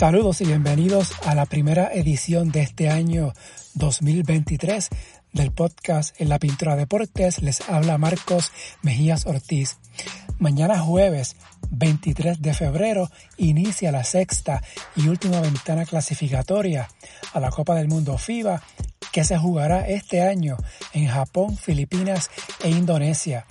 Saludos y bienvenidos a la primera edición de este año 2023 del podcast En la Pintura Deportes. Les habla Marcos Mejías Ortiz. Mañana jueves 23 de febrero inicia la sexta y última ventana clasificatoria a la Copa del Mundo FIBA que se jugará este año en Japón, Filipinas e Indonesia.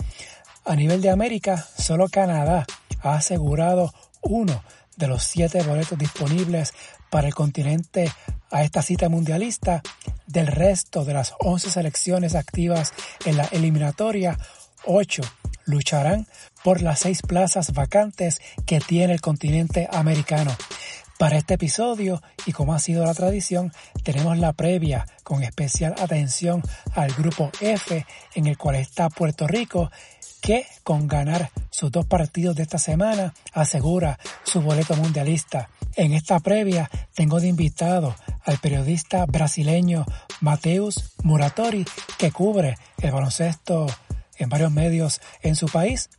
A nivel de América, solo Canadá ha asegurado uno de los siete boletos disponibles para el continente a esta cita mundialista. Del resto de las 11 selecciones activas en la eliminatoria, 8 lucharán por las seis plazas vacantes que tiene el continente americano. Para este episodio, y como ha sido la tradición, tenemos la previa con especial atención al grupo F en el cual está Puerto Rico que con ganar sus dos partidos de esta semana asegura su boleto mundialista. En esta previa tengo de invitado al periodista brasileño Mateus Muratori que cubre el baloncesto en varios medios en su país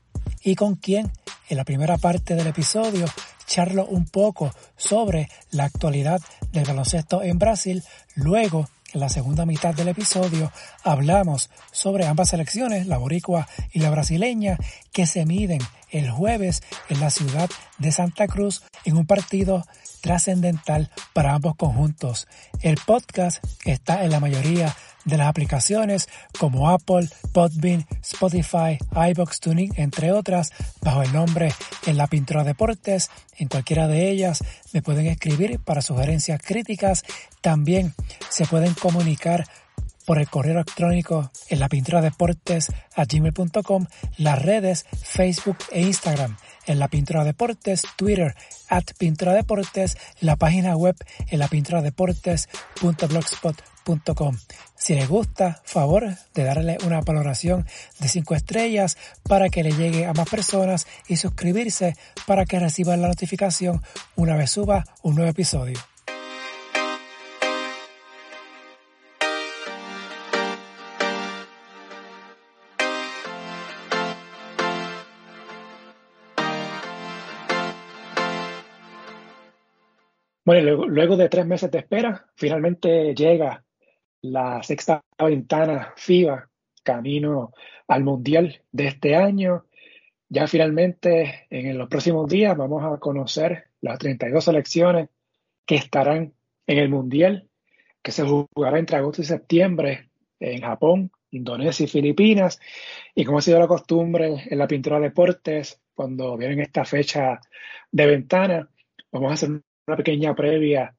y con quien en la primera parte del episodio charlo un poco sobre la actualidad del baloncesto en Brasil, luego en la segunda mitad del episodio hablamos sobre ambas selecciones, la boricua y la brasileña, que se miden el jueves en la ciudad de Santa Cruz en un partido trascendental para ambos conjuntos. El podcast está en la mayoría de las aplicaciones como Apple, Podbean, Spotify, iBox Tuning, entre otras, bajo el nombre En la Pintura Deportes. En cualquiera de ellas me pueden escribir para sugerencias críticas. También se pueden comunicar por el correo electrónico en la pintura deportes a gmail.com, las redes Facebook e Instagram en la pintura deportes, Twitter at pintura deportes, la página web en la pintura deportes.blogspot.com. Si les gusta, favor de darle una valoración de 5 estrellas para que le llegue a más personas y suscribirse para que reciban la notificación una vez suba un nuevo episodio. Bueno, luego, de tres meses de espera, finalmente llega la sexta ventana FIBA camino al Mundial de este año. Ya finalmente en los próximos días vamos a conocer las 32 selecciones que estarán en el Mundial, que se jugará entre agosto y septiembre en Japón, Indonesia y Filipinas. Y como ha sido la costumbre en la pintura de deportes, cuando vienen esta fecha de ventana, vamos a hacer una pequeña previa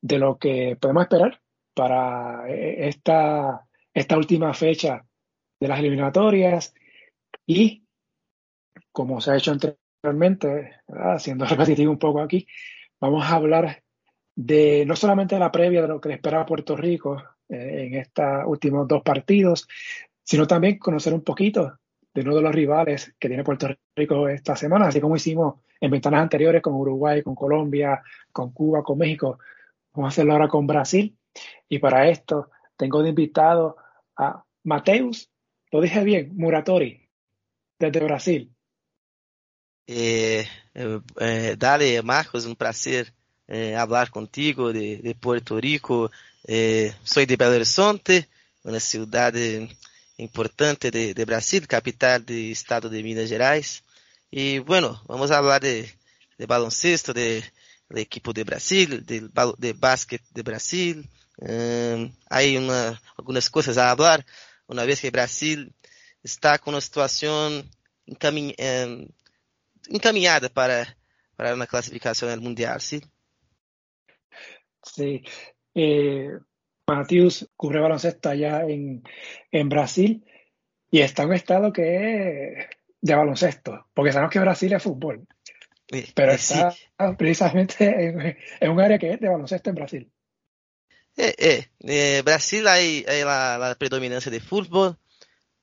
de lo que podemos esperar para eh, esta, esta última fecha de las eliminatorias y como se ha hecho anteriormente, siendo repetitivo un poco aquí, vamos a hablar de no solamente de la previa de lo que le espera a Puerto Rico eh, en estos últimos dos partidos, sino también conocer un poquito de uno de los rivales que tiene Puerto Rico esta semana, así como hicimos en ventanas anteriores con Uruguay, con Colombia, con Cuba, con México. Vamos a hacerlo ahora con Brasil. Y para esto tengo de invitado a Mateus, lo dije bien, Muratori, desde Brasil. Eh, eh, eh dale, Marcos, un placer eh, hablar contigo de, Puerto Rico. Eh, soy de Belo Horizonte, una ciudad importante de, Brasil, capital del estado de Minas Gerais. Y bueno, vamos a hablar de, de baloncesto, de, del equipo de Brasil, de, de básquet de Brasil. Um, hay una, algunas cosas a hablar, una vez que Brasil está con una situación um, encaminada para, para una clasificación al mundial, ¿sí? Sí. Eh, Matius cubre baloncesto allá en, en Brasil y está en un estado que es de baloncesto. porque sabemos que Brasil es fútbol, pero está precisamente en, un área que es de baloncesto en Brasil. Eh, eh, Brasil hay, hay la, la, predominancia de fútbol,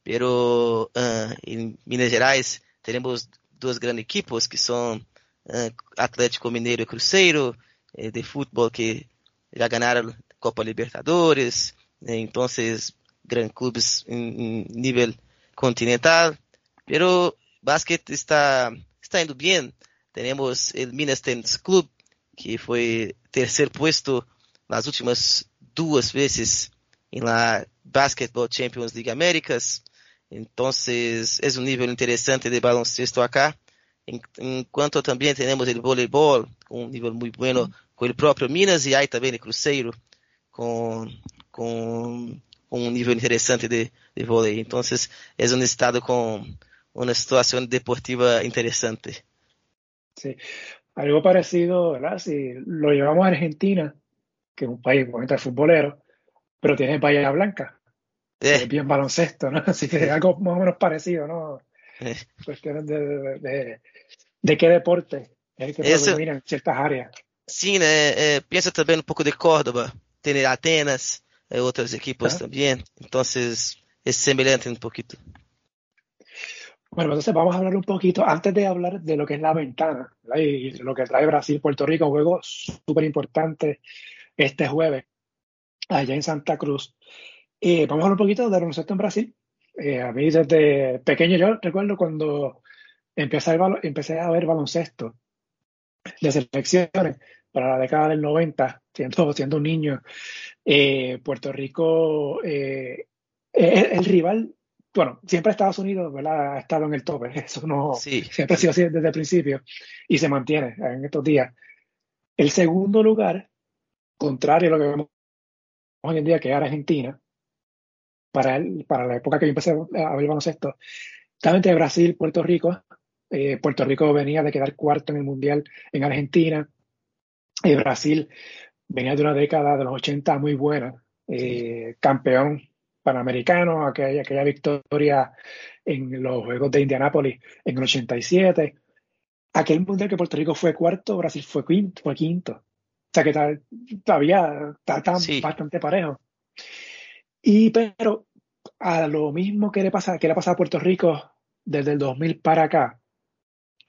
pero uh, Minas Gerais tenemos dos grandes equipos que son uh, Atlético Mineiro y Cruzeiro, eh, de fútbol que já ganharam Copa Libertadores, né? então grandes clubes em, nível continental, pero basquete está está indo bem. Temos o Minas Tennis Club que foi terceiro puesto nas últimas duas vezes em la Basketball Champions League Américas. Então, é um nível interessante de baloncesto acá. Enquanto também temos o voleibol, um nível muito bueno com o próprio Minas e aí também o Cruzeiro com, com um nível interessante de, de vôlei. Então, é um estado com uma situação deportiva interessante. Sí, algo parecido, ¿verdad? Si lo llevamos a Argentina, que es un país obviamente futbolero, pero tiene Bahía Blanca, eh. es bien baloncesto, ¿no? Así que algo más o menos parecido, ¿no? Eh. Cuestiones de, de, de, de, qué deporte es el que predomina en ciertas áreas. Sim, né? É, pensa também um pouco de Córdoba, tem Atenas, é, outros equipos também. Então, é semelhante um pouquinho. Bueno, entonces vamos a hablar un poquito, antes de hablar de lo que es la ventana y lo que trae Brasil-Puerto Rico, un juego súper importante este jueves allá en Santa Cruz. Eh, vamos a hablar un poquito de baloncesto en Brasil. Eh, a mí desde pequeño yo recuerdo cuando empecé a, empecé a ver baloncesto de selecciones para la década del 90, siendo, siendo un niño, eh, Puerto Rico, eh, el, rival, bueno, siempre Estados Unidos ¿verdad? ha estado en el tope, eso no, siempre ha sido así desde el principio y se mantiene en estos días. El segundo lugar, contrario a lo que vemos hoy en día, que es Argentina, para, el, para la época que yo empecé a ver baloncesto, también de Brasil, Puerto Rico, eh, Puerto Rico venía de quedar cuarto en el Mundial en Argentina. y Brasil venía de una década de los 80 muy buena. Eh, campeón panamericano, aquella, aquella victoria en los Juegos de Indianápolis en el 87. Aquel Mundial que Puerto Rico fue cuarto, Brasil fue quinto. Fue quinto. O sea que todavía está, bastante parejo. Y pero a lo mismo que le pasa, que le ha pasado a Puerto Rico desde el 2000 para acá,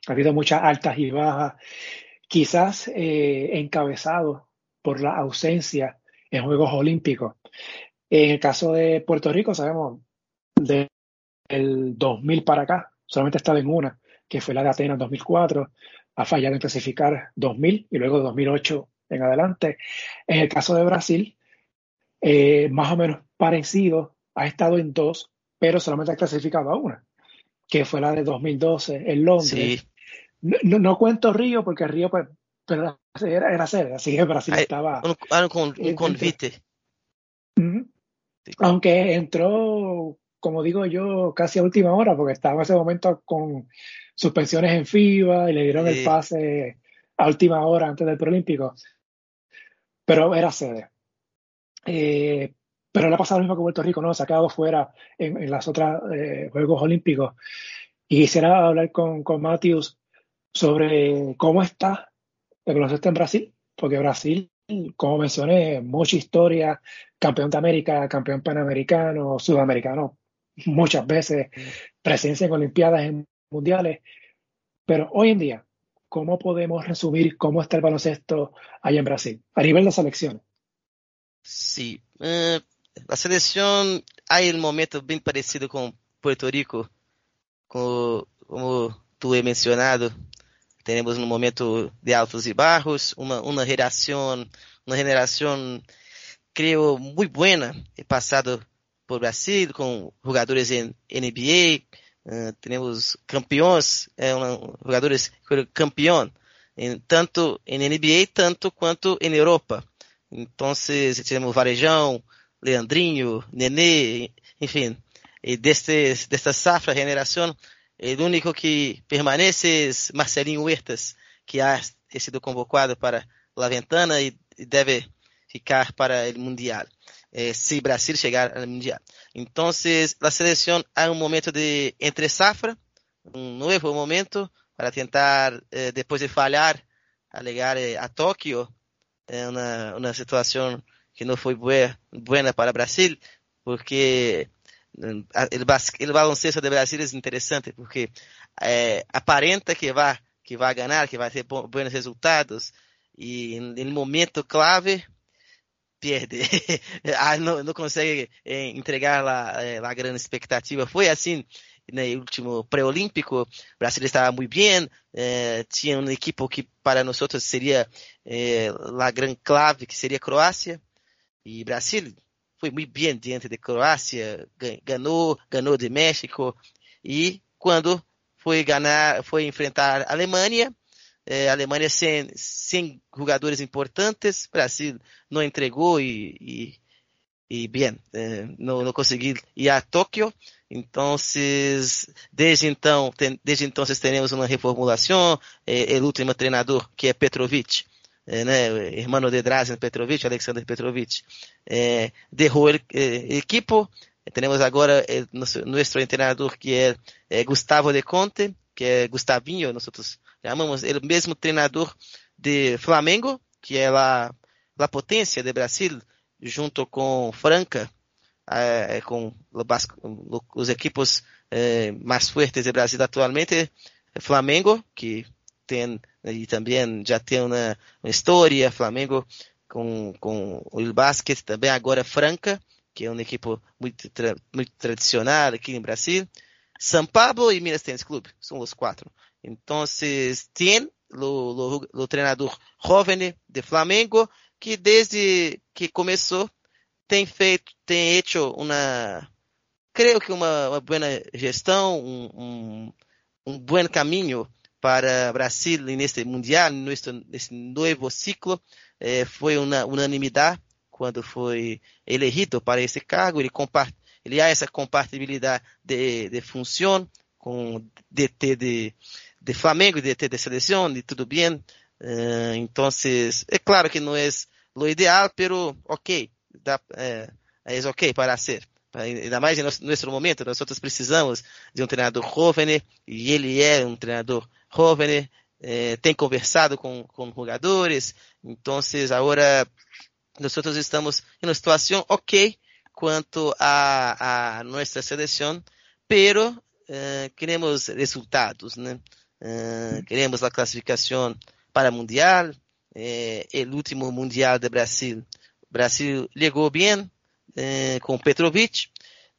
ha habido muchas altas y bajas, quizás eh, encabezado por la ausencia en Juegos Olímpicos. En el caso de Puerto Rico, sabemos, del 2000 para acá, solamente ha estado en una, que fue la de Atenas 2004, ha fallado en clasificar 2000 y luego 2008 en adelante. En el caso de Brasil, eh, más o menos parecido, ha estado en dos, pero solamente ha clasificado a una, que fue la de 2012 en Londres. No, no, cuento Río porque Río pues, pero era, era sede, así que Brasil estaba... Un, un, un convite. Aunque entró, como digo yo, casi a última hora, porque estaba en ese momento con suspensiones en FIBA y le dieron el pase a última hora antes del Preolímpico. Pero era sede. Eh, pero le ha pasado lo mismo que Puerto Rico, ¿no? Se ha quedado fuera en, en las otras eh, Juegos Olímpicos. Y quisiera hablar con, con Matthews sobre cómo está el baloncesto en Brasil, porque Brasil, como mencioné, mucha historia, campeón de América, campeón panamericano, sudamericano, muchas veces, presencia en Olimpiadas, en Mundiales, pero hoy en día, ¿cómo podemos resumir cómo está el baloncesto allá en Brasil, a nivel de selección? Sí, uh, la selección hay un momento bien parecido con Puerto Rico, como, como tú he mencionado, Temos um momento de altos e baixos, uma, uma geração, uma geração, creio, muito boa, passado por Brasil, com jogadores em NBA, uh, temos campeões, é, um, jogadores campeão, tanto em NBA, tanto quanto em Europa. Então, temos Varejão, Leandrinho, Nenê, enfim, e desta safra, geração, El único que permanece es Marcelinho Huertas, que ha sido convocado para la ventana y debe ficar para el Mundial, eh, si Brasil llegar al Mundial. Entonces, la selección hay un momento de entre safra, un nuevo momento para tentar, eh, de fallar, a llegar eh, a Tokio, en una, una, situación que no fue buena, buena para Brasil, porque el, el baloncesto de Brasil es interesante, porque eh, aparenta que va, que va a ganar, que va a ter buenos resultados, en el momento clave pierde, ah, não, não consegue eh, entregar eh, a grande expectativa. Foi assim no último pré-olímpico, o Brasil estava muito bem, eh, tinha uma equipe que para nós seria eh, a grande clave, que seria Croácia, e Brasil foi muito bem diante de Croácia, ganhou, ganhou de México, e quando foi ganhar, foi enfrentar a Alemanha, é, Alemanha sem, sem jogadores importantes, Brasil não entregou e, e, e bem, é, não, não conseguiu ir a Tóquio. Então, desde então, tem, desde então teremos uma reformulação. É, o último treinador, que é Petrovic, é, né, irmão de Drazen Petrovic, Alexander Petrovic, é, derrou o é. Temos agora é, nosso, nosso treinador, que é, é Gustavo de Conte, que é Gustavinho, nós chamamos ele mesmo treinador de Flamengo, que é a, a potência de Brasil, junto com Franca, eh, com os equipos eh, mais fortes de Brasil atualmente, Flamengo, que tem e também já tem uma, uma história, Flamengo com, com o basquete também, agora Franca, que é uma equipe muito, tra muito tradicional aqui em Brasil, São Paulo e Minas Tênis Clube, são os quatro. Entonces, tiene lo, lo treinador joven de Flamengo que desde que começou tem feito, tem hecho uma, creio que uma, uma boa gestão, um, um, um bom caminho para Brasil neste mundial, neste novo ciclo. Eh, foi uma unanimidade quando foi elegido para esse cargo. Ele, compart, ele há essa compatibilidade de, de função com DT de, de Flamengo, de, de selección y todo bien. Uh, entonces, é claro que não é o ideal, pero ok, dá, é, ok para hacer. Ainda mais em nosso momento, nós precisamos de um treinador jovem, e ele é um treinador jovem, eh, tem conversado com, com jogadores, então agora nós estamos em uma situação ok quanto a, a nossa seleção, pero eh, queremos resultados, né? Uh, queremos a classificação para o Mundial, eh, o último Mundial de Brasil. Brasil chegou bem eh, com Petrovic,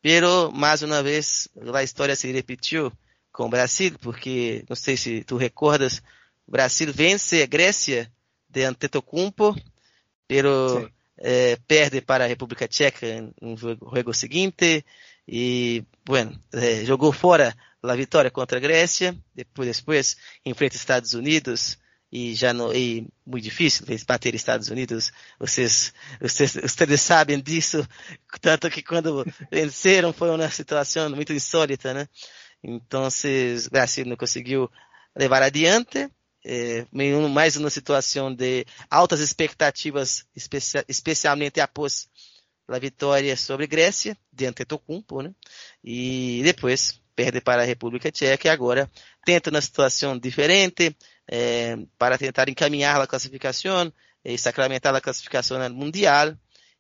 pero mais uma vez a história se repetiu com o Brasil, porque não sei se tu recordas, Brasil vence a Grécia de Antetokounmpo, pero eh, perde para a República Tcheca no jogo seguinte e, bueno, eh, jogou fora a vitória contra a Grécia, depois, depois enfrenta Estados Unidos e já não e muito difícil bater Estados Unidos. Vocês, vocês, vocês sabem disso, tanto que quando venceram foi uma situação muito insólita, né? Então, o Brasil não conseguiu levar adiante, é, mais uma situação de altas expectativas, especialmente após a vitória sobre Grécia, de Antetokounmpo, né? E depois perde para a República Tcheca e agora tenta uma situação diferente eh, para tentar encaminhar a classificação e sacramentar a classificação mundial.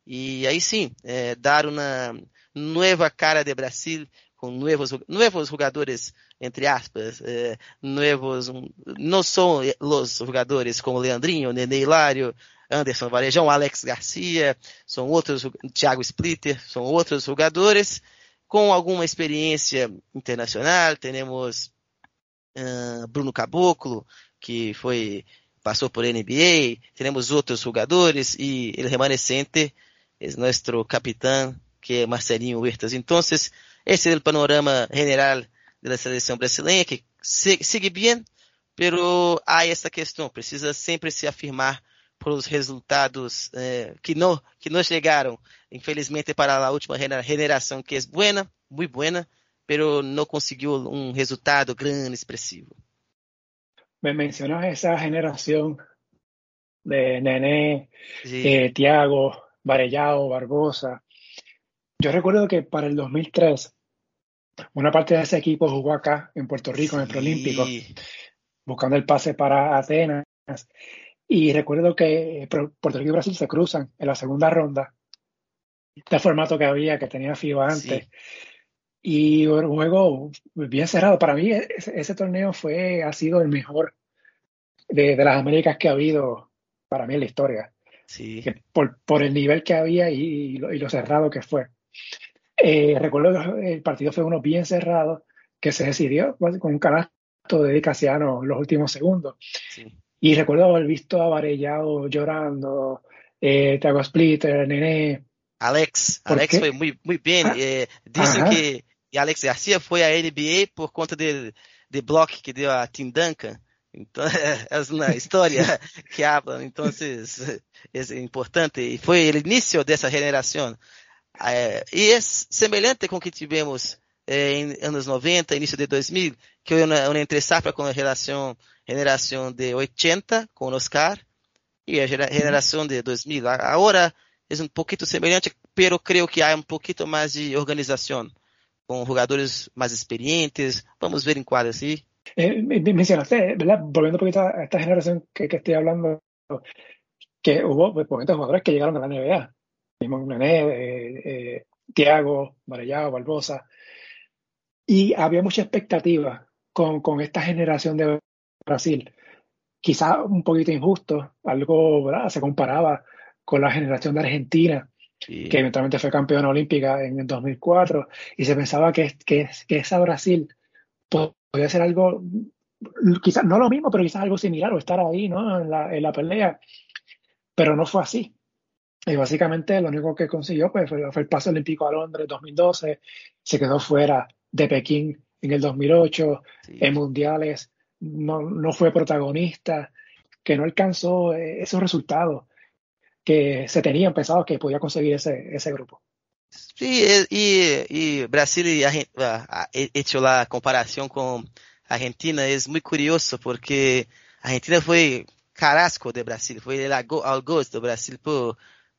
E aí sim eh, dar uma nova cara de Brasil com novos novos jogadores entre aspas eh, novos não são os jogadores como Leandrinho, Nenê Hilário Anderson Varejão, Alex Garcia, são outros, Thiago Splitter, são outros jogadores com alguma experiência internacional. Temos uh, Bruno Caboclo, que foi passou por NBA. Temos outros jogadores e o remanescente é nosso capitão, que é Marcelinho Huertas. Então, esse é o panorama general da seleção brasileira, que segue bem, pero há essa questão, precisa sempre se afirmar pelos resultados eh, que não que não chegaram, infelizmente para a última generação que é buena, muito buena, pero não conseguiu um resultado grande, expressivo. Me mencionas esa generación de Nené, sí. eh, Tiago, Varellao, Barbosa. Yo recuerdo que para el 2003 una parte de ese equipo jugó acá en Puerto Rico, en el Prolímpico, buscando el pase para Atenas. Y recuerdo que Puerto Rico y Brasil se cruzan en la segunda ronda. Este formato que había, que tenía FIBA antes. Y un juego bien cerrado. Para mí ese, torneo fue, ha sido el mejor de, las Américas que ha habido para mí en la historia. Sí. por, por, el nivel que había y, lo, cerrado que fue. Eh, recuerdo que el partido fue uno bien cerrado que se decidió pues, con un canasto de Casiano en los últimos segundos. Y recuerdo haber visto a Varellado llorando, eh, Thiago Splitter, Nené. Alex, Alex fue muy, muy bien. Ah, eh, dicen que E Alex Garcia foi à NBA por conta de, de bloco que deu a Tim Duncan. Então, é uma história que habla. Então, é importante. E foi o início dessa geração. É, e é semelhante com o que tivemos é, em anos 90, início de 2000, que foi uma, uma entre safra com a geração de 80, com o Oscar, e a geração de 2000. Agora é um pouquinho semelhante, pero creio que há um pouquinho mais de organização. con jugadores más experientes. Vamos a ver en cuál sí. Eh, mencionaste, ¿verdad? Volviendo un poquito a esta generación que, que estoy hablando, que hubo pues, jugadores que llegaron a la NBA. Mismo Nené, eh, eh, Tiago, Marellao, Barbosa. Y había mucha expectativa con, con esta generación de Brasil. Quizá un poquito injusto, algo ¿verdad? se comparaba con la generación de Argentina, que eventualmente fue campeona olímpica en el 2004, y se pensaba que, que, que esa Brasil podía ser algo, quizás no lo mismo, pero quizás algo similar, o estar ahí ¿no? en, la, en la pelea, pero no fue así. Y básicamente lo único que consiguió pues, fue, el paso olímpico a Londres en 2012, se quedó fuera de Pekín en el 2008, en mundiales no, no fue protagonista, que no alcanzó eh, esos resultados que se tenían pensado que podía conseguir ese, ese grupo. Sí, y, y Brasil y ha hecho la comparación con Argentina es muy curioso porque Argentina fue carasco de Brasil, fue el algoz de Brasil por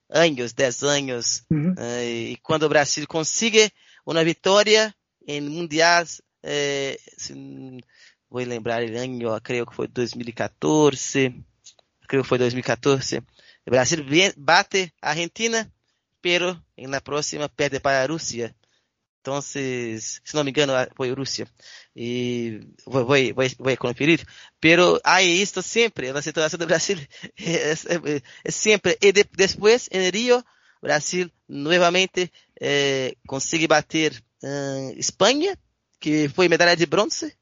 años, 10 años. Uh -huh. eh, y cuando Brasil consigue una victoria en mundiales, eh, voy a lembrar el año, creo que fue 2014, creo que fue 2014, o Brasil bate a Argentina, pero na próxima perde para a Rússia. Então, se não me engano, foi Rússia. E vou, vou, vou, vou conferir. Pero há isto sempre, na situação do Brasil, é, é, é sempre. E de, depois, em Rio, Brasil novamente eh, consegue bater uh, Espanha, que foi medalha de bronze.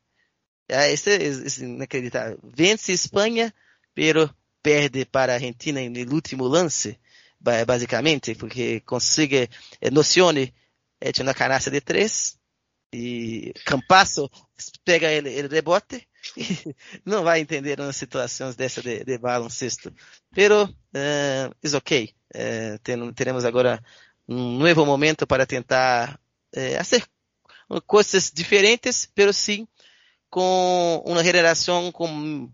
É, isso é, é inacreditável. Vence Espanha, pero perde para a Argentina no último lance, basicamente, porque consegue, eh, Nocione é uma canasta de três, e Campasso pega ele, ele rebote, não vai entender umas situações dessa de, de baloncesto. Pero, uh, eh, is ok. Uh, ten, teremos agora um novo momento para tentar uh, fazer coisas diferentes, pero sim com uma geração com,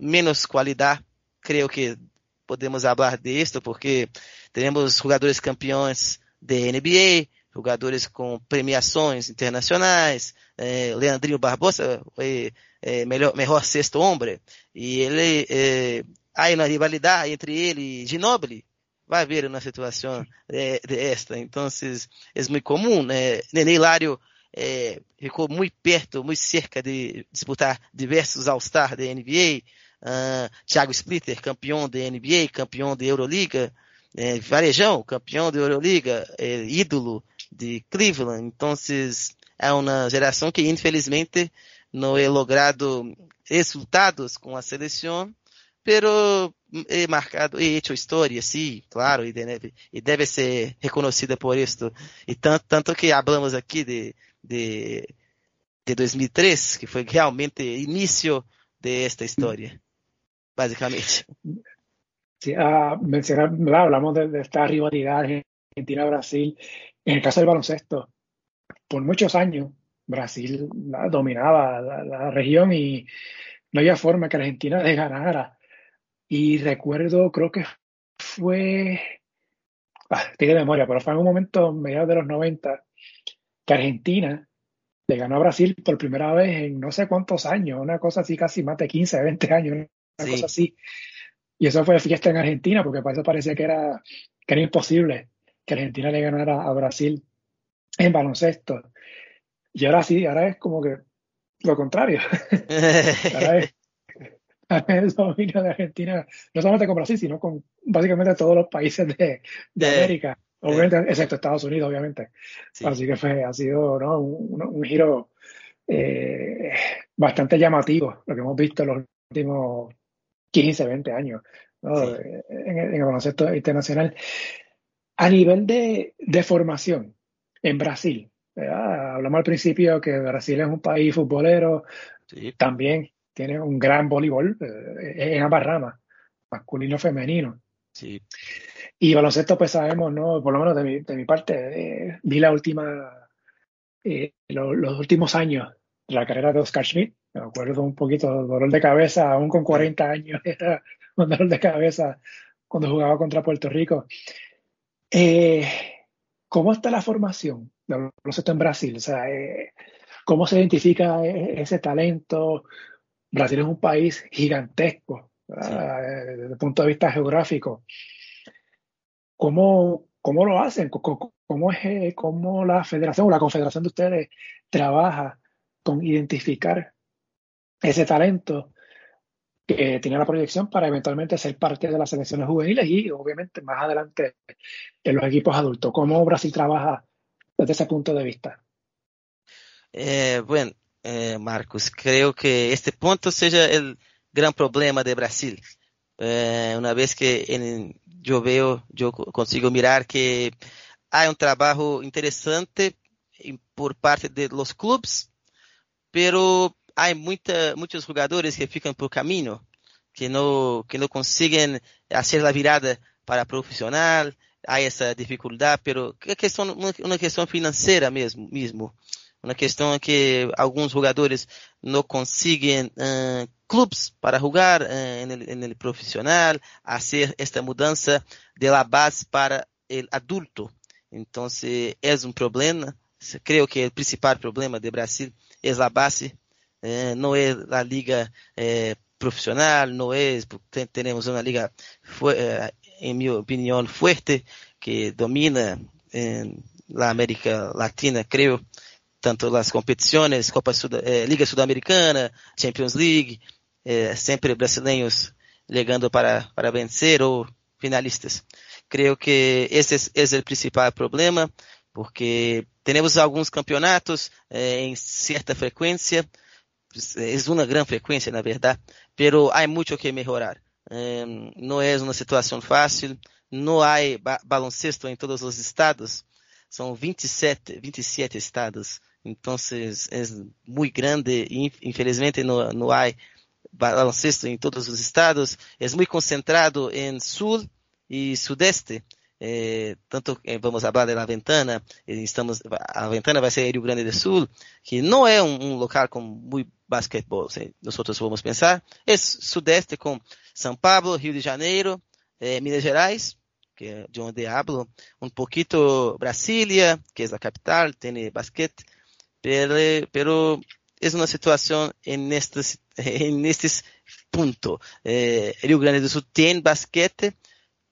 menos qualidade. Creo que podemos hablar de esto porque tenemos jugadores campeões de NBA, jogadores com premiações internacionais, eh, Leandrinho Barbosa foi eh, melhor, melhor sexto homem, e ele, eh, há uma rivalidade entre ele e Ginobili, vai haver uma situação eh, de esta, então é muito comum, né? Nenê Hilário eh, ficou muito perto, muito cerca de disputar diversos All-Star da NBA, uh, Thiago Splitter, campeão da NBA, campeão da Euroliga, é, Varejão, campeão da Euroliga, é, ídolo de Cleveland. Então, é uma geração que infelizmente não é logrado resultados com a seleção, pero é marcado e hecho história, sim, claro, e deve, e deve ser reconhecida por isso. E tanto, tanto que falamos aqui de, de, de 2003, que foi realmente início de esta história básicamente. Sí, uh, mencionar, hablamos de, de, esta rivalidad Argentina-Brasil. En el caso del baloncesto, por muchos años Brasil dominaba la, región y no había forma que Argentina le ganara. Y recuerdo, creo que fue, ah, memoria, pero fue en un momento, mediados de los 90, que Argentina le ganó a Brasil por primera vez en no sé cuántos años, una cosa así, casi más de 15, 20 años, una cosa así. Y eso fue fiesta en Argentina, porque para eso parecía que era, que era imposible que Argentina le ganara a Brasil en baloncesto. Y ahora sí, ahora es como que lo contrario. ahora es, el dominio de Argentina, no solamente con Brasil, sino con básicamente todos los países de, América. Obviamente, excepto Estados Unidos, obviamente. Así que fue, ha sido ¿no? un, giro eh, bastante llamativo, lo que hemos visto en los últimos 15, 20 años en, el baloncesto internacional. A nivel de, de formación en Brasil, hablamos al principio que Brasil es un país futbolero, también tiene un gran voleibol eh, en ambas ramas, masculino femenino. Sí. Y baloncesto, pues sabemos, ¿no? Por lo menos de mi, de mi parte, eh, vi la última, eh, los últimos años de la carrera de Oscar Schmidt. Me acuerdo un poquito dolor de cabeza, aún con 40 años, era un dolor de cabeza cuando jugaba contra Puerto Rico. ¿Cómo está la formación del baloncesto en Brasil? O sea, ¿cómo se identifica ese talento? Brasil es un país gigantesco desde el punto de vista geográfico. ¿Cómo, cómo lo hacen? ¿Cómo, es, eh, ¿Cómo la federación o la confederación de ustedes trabaja con identificar ese talento que tiene la proyección para eventualmente ser parte de las selecciones juveniles y obviamente más adelante en los equipos adultos? ¿Cómo Brasil trabaja desde ese punto de vista? Eh, bueno, eh, Marcos, creo que este punto seja o grande problema de Brasil. Eh, uma vez que eu vejo, eu consigo mirar que há um trabalho interessante por parte de los clubes, pero há muita, muitos jogadores que ficam por caminho, que não que não conseguem fazer a virada para profissional, há essa dificuldade, pero é questão, uma questão financeira mesmo, mesmo. Uma questão que alguns jogadores não conseguem uh, clubes para jogar uh, no profissional, fazer esta mudança de la base para o adulto. Então, é um problema. Creio que o principal problema de Brasil é a base, uh, não é a liga profissional, não é, temos uma liga, em minha opinião, forte, que domina na América Latina, creio, tanto as competições, Copa Sud eh, Liga Sudamericana, Champions League, eh, sempre brasileiros chegando para, para vencer ou finalistas. Creio que esse, esse é o principal problema, porque temos alguns campeonatos eh, em certa frequência, é uma grande frequência, na verdade, pero há muito que melhorar. Eh, não é uma situação fácil, não há ba baloncesto em todos os estados, são 27, 27 estados Entonces es muy grande y infelizmente no, no hay baloncesto en todos los estados. Es muy concentrado en sur y sudeste. Eh, tanto eh, vamos hablar de La Ventana, eh, estamos, a Ventana vai ser Rio Grande do Sul, que não é um, um local com muito basquetebol, nós vamos pensar, é sudeste com São Paulo, Rio de Janeiro, Minas Gerais, que é de onde hablo, um pouquito Brasília, que é a capital, tem basquete, pero, pero es una situación en estos, en estos puntos. Eh, Rio Grande do Sul tiene basquete,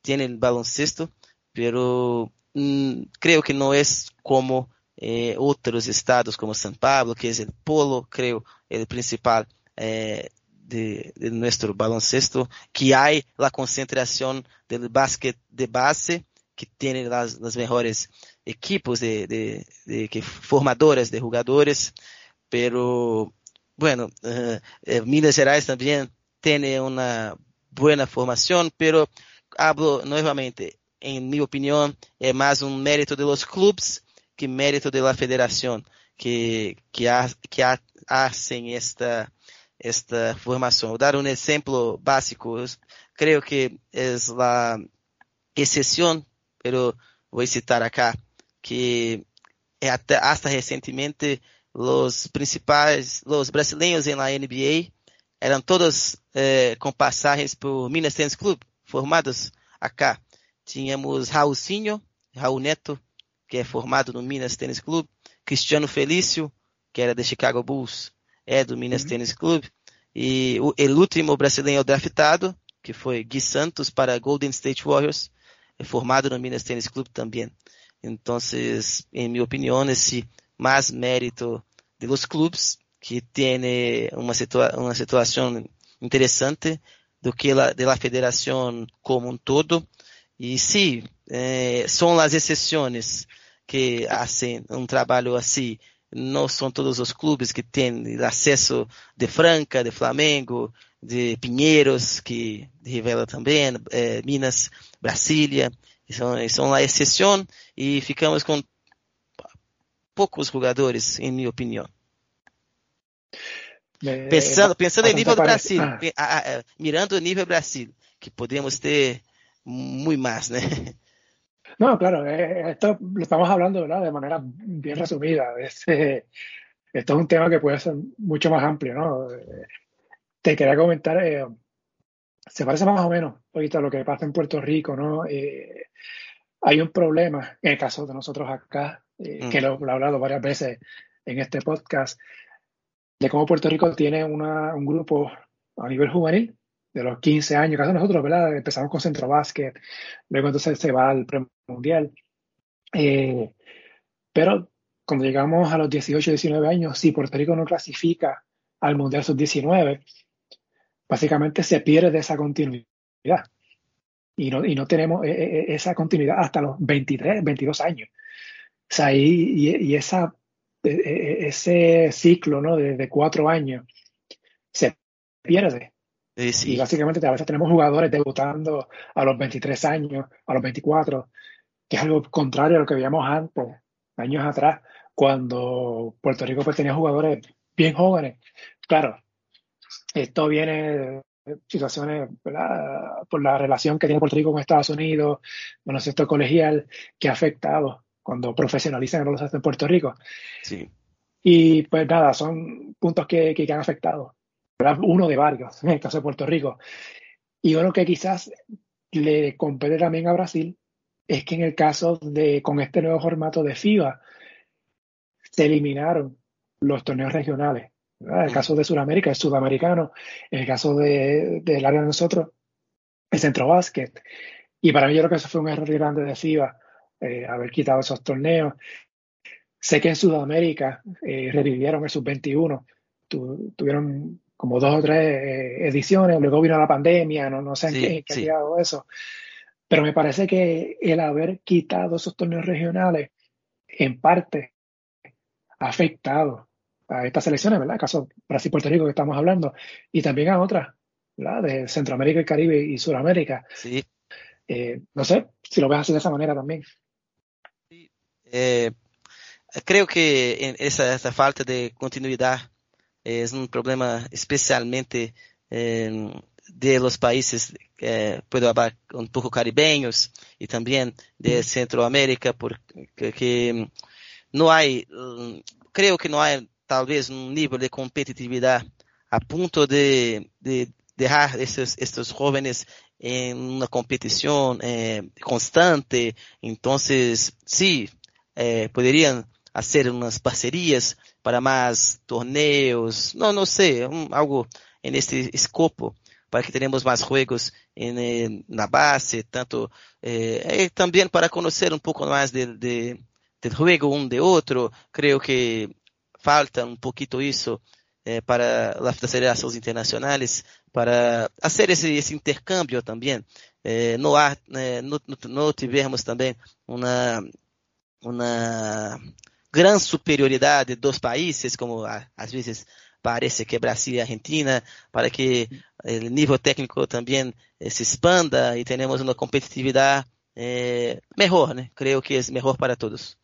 tiene el baloncesto, pero mm, creo que no es como eh, otros estados como São Paulo, que es el polo, creo, el principal eh, de, de, nuestro baloncesto, que hay la concentración del básquet de base, que tiene las, las mejores equipos de, de, de formadoras de jugadores, pero bueno, uh, Minas Gerais también tiene una buena formación, pero hablo nuevamente, en mi opinión, es más un mérito de los clubes que mérito de la federación que, que, ha, que ha, hacen esta, esta formación. Dar un ejemplo básico. Creo que es la excepción, pero voy a citar acá. que até, hasta recentemente os principais, os brasileiros na NBA eram todos eh, com passagens por Minas Tennis Club, formados acá. Tínhamos Raulzinho, Raul Neto, que é formado no Minas Tênis Club, Cristiano Felício, que era de Chicago Bulls, é do Minas uhum. Tênis Clube. E o, último brasileiro draftado, que foi Gui Santos para Golden State Warriors, é formado no Minas Tênis Clube também. Então, em minha opinião, esse mais mérito de los clubes que tem uma, situa uma situação interessante do que la, de la como um todo. E sim, eh, são as exceções que fazem um trabalho assim. Não são todos os clubes que têm acesso de Franca, de Flamengo, de Pinheiros, que revela também, eh, Minas, Brasília. São, são a exceção e ficamos com poucos jogadores, em minha opinião. É, pensando, pensando em nível do Brasil, ah. mirando o nível Brasil, que podemos ter muy más, ¿no? No, claro, eh, esto lo estamos hablando ¿verdad? de manera bien resumida. Este, esto es un tema que puede ser mucho más amplio, ¿no? Te quería comentar, eh, se parece más o menos ahorita a lo que pasa en Puerto Rico, ¿no? Eh, hay un problema, en el caso de nosotros acá, mm. que lo, lo, he hablado varias veces en este podcast, de cómo Puerto Rico tiene una, un grupo a nivel juvenil de los 15 años, casi nosotros, ¿verdad? Empezamos con centro básquet, luego entonces se va al premundial. Eh, pero cuando llegamos a los 18, 19 años, si Puerto Rico no clasifica al Mundial Sub-19, básicamente se pierde esa continuidad. Y no, y no tenemos eh, eh, esa continuidad hasta los 23, 22 años. Sea, y, y esa e, e, ese ciclo ¿no? de, cuatro años se pierde. Y básicamente a veces tenemos jugadores debutando a los 23 años, a los 24, que es algo contrario a lo que veíamos antes, años atrás, cuando Puerto Rico pues, tenía jugadores bien jóvenes. Claro, esto viene de situaciones por la relación que tiene Puerto Rico con Estados Unidos, bueno, esto colegial, que ha afectado cuando profesionalizan el baloncesto en Puerto Rico. Sí. Y pues nada, son puntos que, que, han afectado. Uno de varios, en el caso de Puerto Rico. Y uno que quizás le compete también a Brasil es que en el caso de, con este nuevo formato de FIBA, se eliminaron los torneos regionales. En el caso de Sudamérica, el sudamericano. El caso de, del área de nosotros, el centro básquet. Y para mí yo creo que eso fue un error grande de FIBA eh, haber quitado esos torneos. Sé que en Sudamérica eh, revivieron el sub-21, tuvieron como dos o tres eh, ediciones, luego vino la pandemia, no, no sé en qué, ha quedado eso. Pero me parece que el haber quitado esos torneos regionales, en parte, ha afectado a estas selecciones, ¿verdad? El caso Brasil-Puerto Rico que estamos hablando, y también a otras, ¿verdad? De Centroamérica, el Caribe y Sudamérica. Sí. no sé si lo ves así de esa manera también. É, creio que essa, essa falta de continuidade é um problema especialmente é, de los países, eh, puedo hablar un poco caribeños y también de Centroamérica, porque no hay, creo que no hay tal vez un nivel de competitividad a punto de, de dejar estos, estos jóvenes en una competición eh, constante. Entonces, sí, eh, poderiam fazer umas parcerias para mais torneios, não, não sei, um, algo nesse escopo para que tenhamos mais jogos em, eh, na base, tanto eh, também para conhecer um pouco mais de, de, de jogo um de outro. Creio que falta um pouquinho isso eh, para as federações internacionais para fazer esse, esse intercâmbio também. Eh, no, eh, no, tivemos também uma uma grande superioridade dos países, como às vezes parece que Brasil e Argentina, para que o nível técnico também eh, se expanda e tenhamos uma competitividade eh, melhor, né? Creio que é melhor para todos.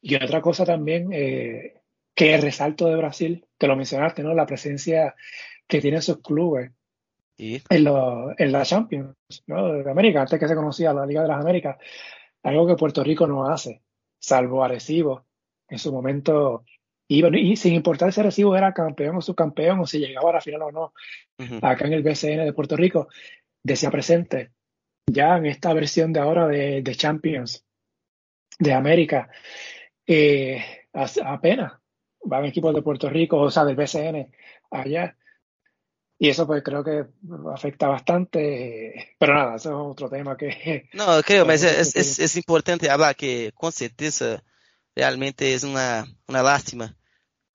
Y otra cosa también eh, que resalto de Brasil, que lo mencionaste, ¿no? La presencia que tienen sus clubes ¿Y? en, lo, en la Champions, ¿no? De América, antes que se conocía la Liga de las Américas algo que Puerto Rico no hace, salvo Arecibo. En su momento, iba, y sin importar si Arecibo era campeón o subcampeón o si llegaba a la final o no, acá en el BCN de Puerto Rico, decía presente. Ya en esta versión de ahora de, de Champions de América, eh, apenas van equipos de Puerto Rico, o sea, del BCN allá. Y eso pues creo que afecta bastante, pero nada, eso es otro tema que... No, creo, pero es, es, es, importante hablar que con certeza realmente es una, una lástima.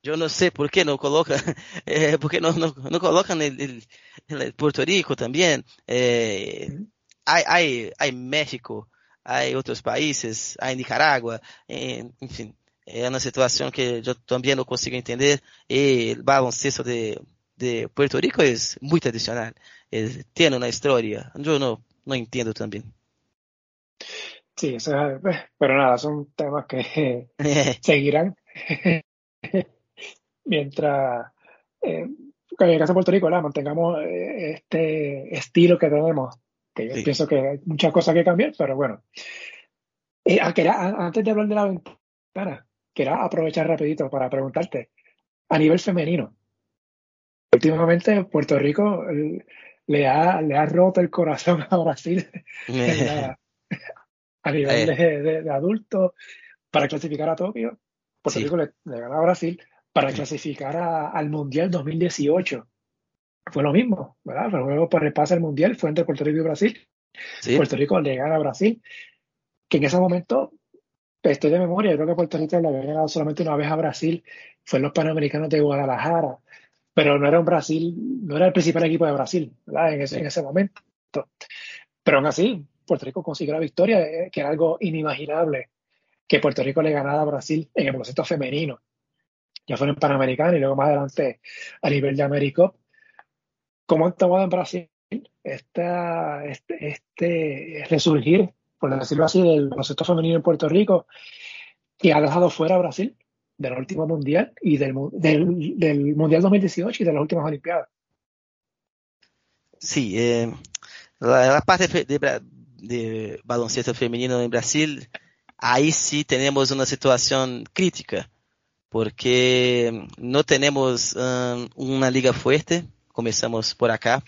Yo no sé por qué no colocan, eh, por qué no, no, no colocan el, el, el, Puerto Rico también. Eh, hay, hay, hay México, hay otros países, hay Nicaragua, eh, en fin. É uma situação que eu também não consigo entender. E o baloncesto de de Puerto Rico es muy tradicional, es, tiene una historia, yo no, no entiendo también. Sí, eso es, pero nada, son temas que seguirán mientras eh, en el caso de Puerto Rico mantengamos eh, este estilo que tenemos, que yo sí. pienso que hay muchas cosas que cambiar, pero bueno. Eh, antes de hablar de la ventana, quería aprovechar rapidito para preguntarte, a nivel femenino, últimamente Puerto Rico le ha, le ha roto el corazón a Brasil a nivel de, de, adultos para clasificar a Tokio. Puerto Rico le, le, ganó a Brasil para clasificar a, al Mundial 2018. Fue lo mismo, ¿verdad? Luego por el Mundial fue entre Puerto Rico y Brasil. Puerto Rico le gana a Brasil, que en ese momento, estoy de memoria, yo creo que Puerto Rico le había ganado solamente una vez a Brasil, fue en los Panamericanos de Guadalajara pero no era un Brasil, no era el principal equipo de Brasil, ¿verdad? En ese, en ese momento. Pero aún así, Puerto Rico consiguió la victoria, eh, que era algo inimaginable que Puerto Rico le ganara a Brasil en el baloncesto femenino. Ya fue en Panamericano y luego más adelante a nivel de América. ¿Cómo han tomado en Brasil esta, este, este resurgir, por decirlo así, del baloncesto femenino en Puerto Rico, que ha dejado fuera a Brasil del último mundial y del, del, del, mundial 2018 y de las últimas Olimpiadas. Sí, eh, la, la, parte de, de, baloncesto femenino en Brasil, ahí sí tenemos una situación crítica, porque no tenemos um, una liga fuerte, comenzamos por acá,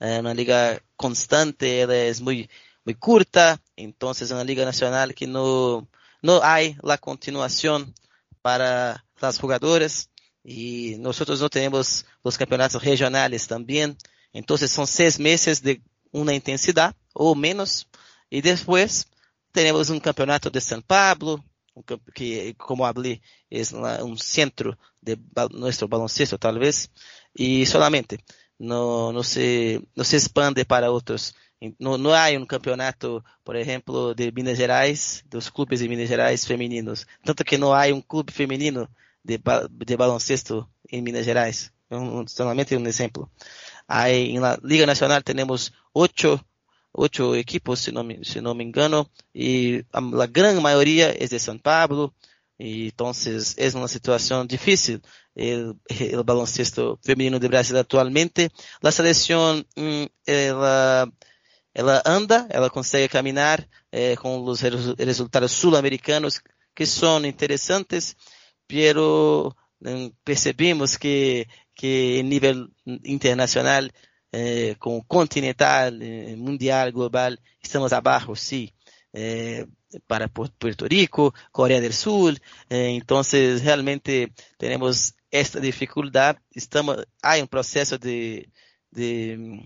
uh, una liga constante, es muy, muy curta, entonces una liga nacional que no, no hay la continuación para las jugadoras y nosotros no tenemos los campeonatos regionales también. Entonces son seis meses de una intensidad o menos. Y después tenemos un campeonato de San Pablo, que como hablé es un centro de nuestro baloncesto tal vez. Y solamente. No, se, no se expande para otros no, no hay un campeonato, por ejemplo, de Minas Gerais, dos clubes de Minas Gerais femeninos. Tanto que no hay un club femenino de, de baloncesto en Minas Gerais. Un, solamente un ejemplo. Hay, en la Liga Nacional tenemos ocho, ocho equipos, si no, me, si no me engano, y la gran mayoría es de San Pablo. Y entonces es una situación difícil el, el baloncesto femenino de Brasil actualmente. La selección, mm, la, ela anda, ela consegue caminhar eh, com os resultados sul-americanos que são interessantes, pero eh, percebemos que que em nível internacional, eh, com continental, eh, mundial, global, estamos abaixo, sim. Para Puerto Rico, Coreia do Sul, então realmente temos esta dificuldade, estamos, há um processo de, de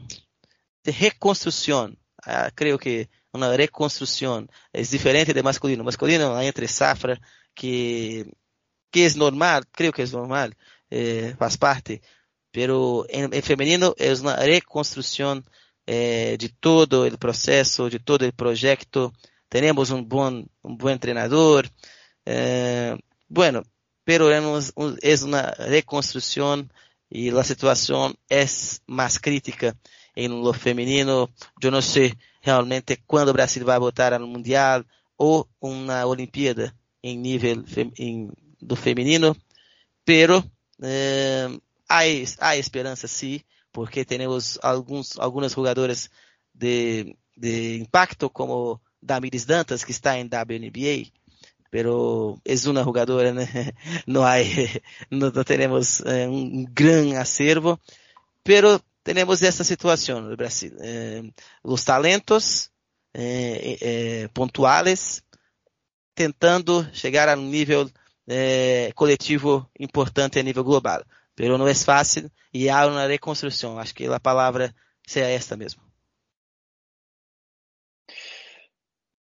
de reconstrucción. Ah, creo que una reconstrucción es diferente de masculino. Masculino hay entre safra que, que es normal, creo que es normal, eh, faz parte. Pero en, en, femenino es una reconstrucción eh, de todo el proceso, de todo el proyecto. Tenemos un buen, un buen entrenador. Eh, bueno, pero es una reconstrucción y la situación es más crítica en lo femenino. Yo no sé realmente cuándo Brasil va a votar al Mundial o una Olimpiada en nivel en do femenino, pero eh, hay, hay esperanza sí, porque tenemos algunos, algunos jugadores de, de impacto como Damiris Dantas, que está en WNBA, pero es una jugadora, no hay, no, no tenemos eh, un gran acervo, pero tenemos esta situación en Brasil. Eh, los talentos eh, eh, pontuales tentando chegar a um nível eh, coletivo importante a nível global. Pero não é fácil e há uma reconstrução. Acho que a palavra seja esta mesmo.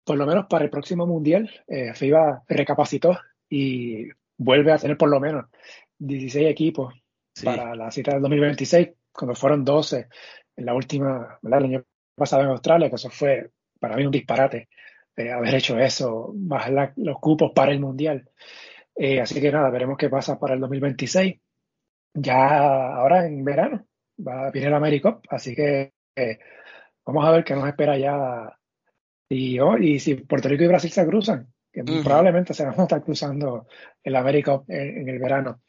Por lo menos para el próximo mundial, eh, FIBA recapacitó y vuelve a tener por lo menos 16 equipos sí. para la cita del 2026, cuando fueron 12 en la última, ¿verdad? el año pasado en Australia, que eso fue para mí un disparate eh, haber hecho eso, bajar los cupos para el mundial. Eh, así que nada, veremos qué pasa para el 2026. Ya ahora en verano va a venir el AmeriCup, así que eh, vamos a ver qué nos espera ya. Y, oh, y si Puerto Rico y Brasil se cruzan, que probablemente se van a estar cruzando el AmeriCup en, en el verano.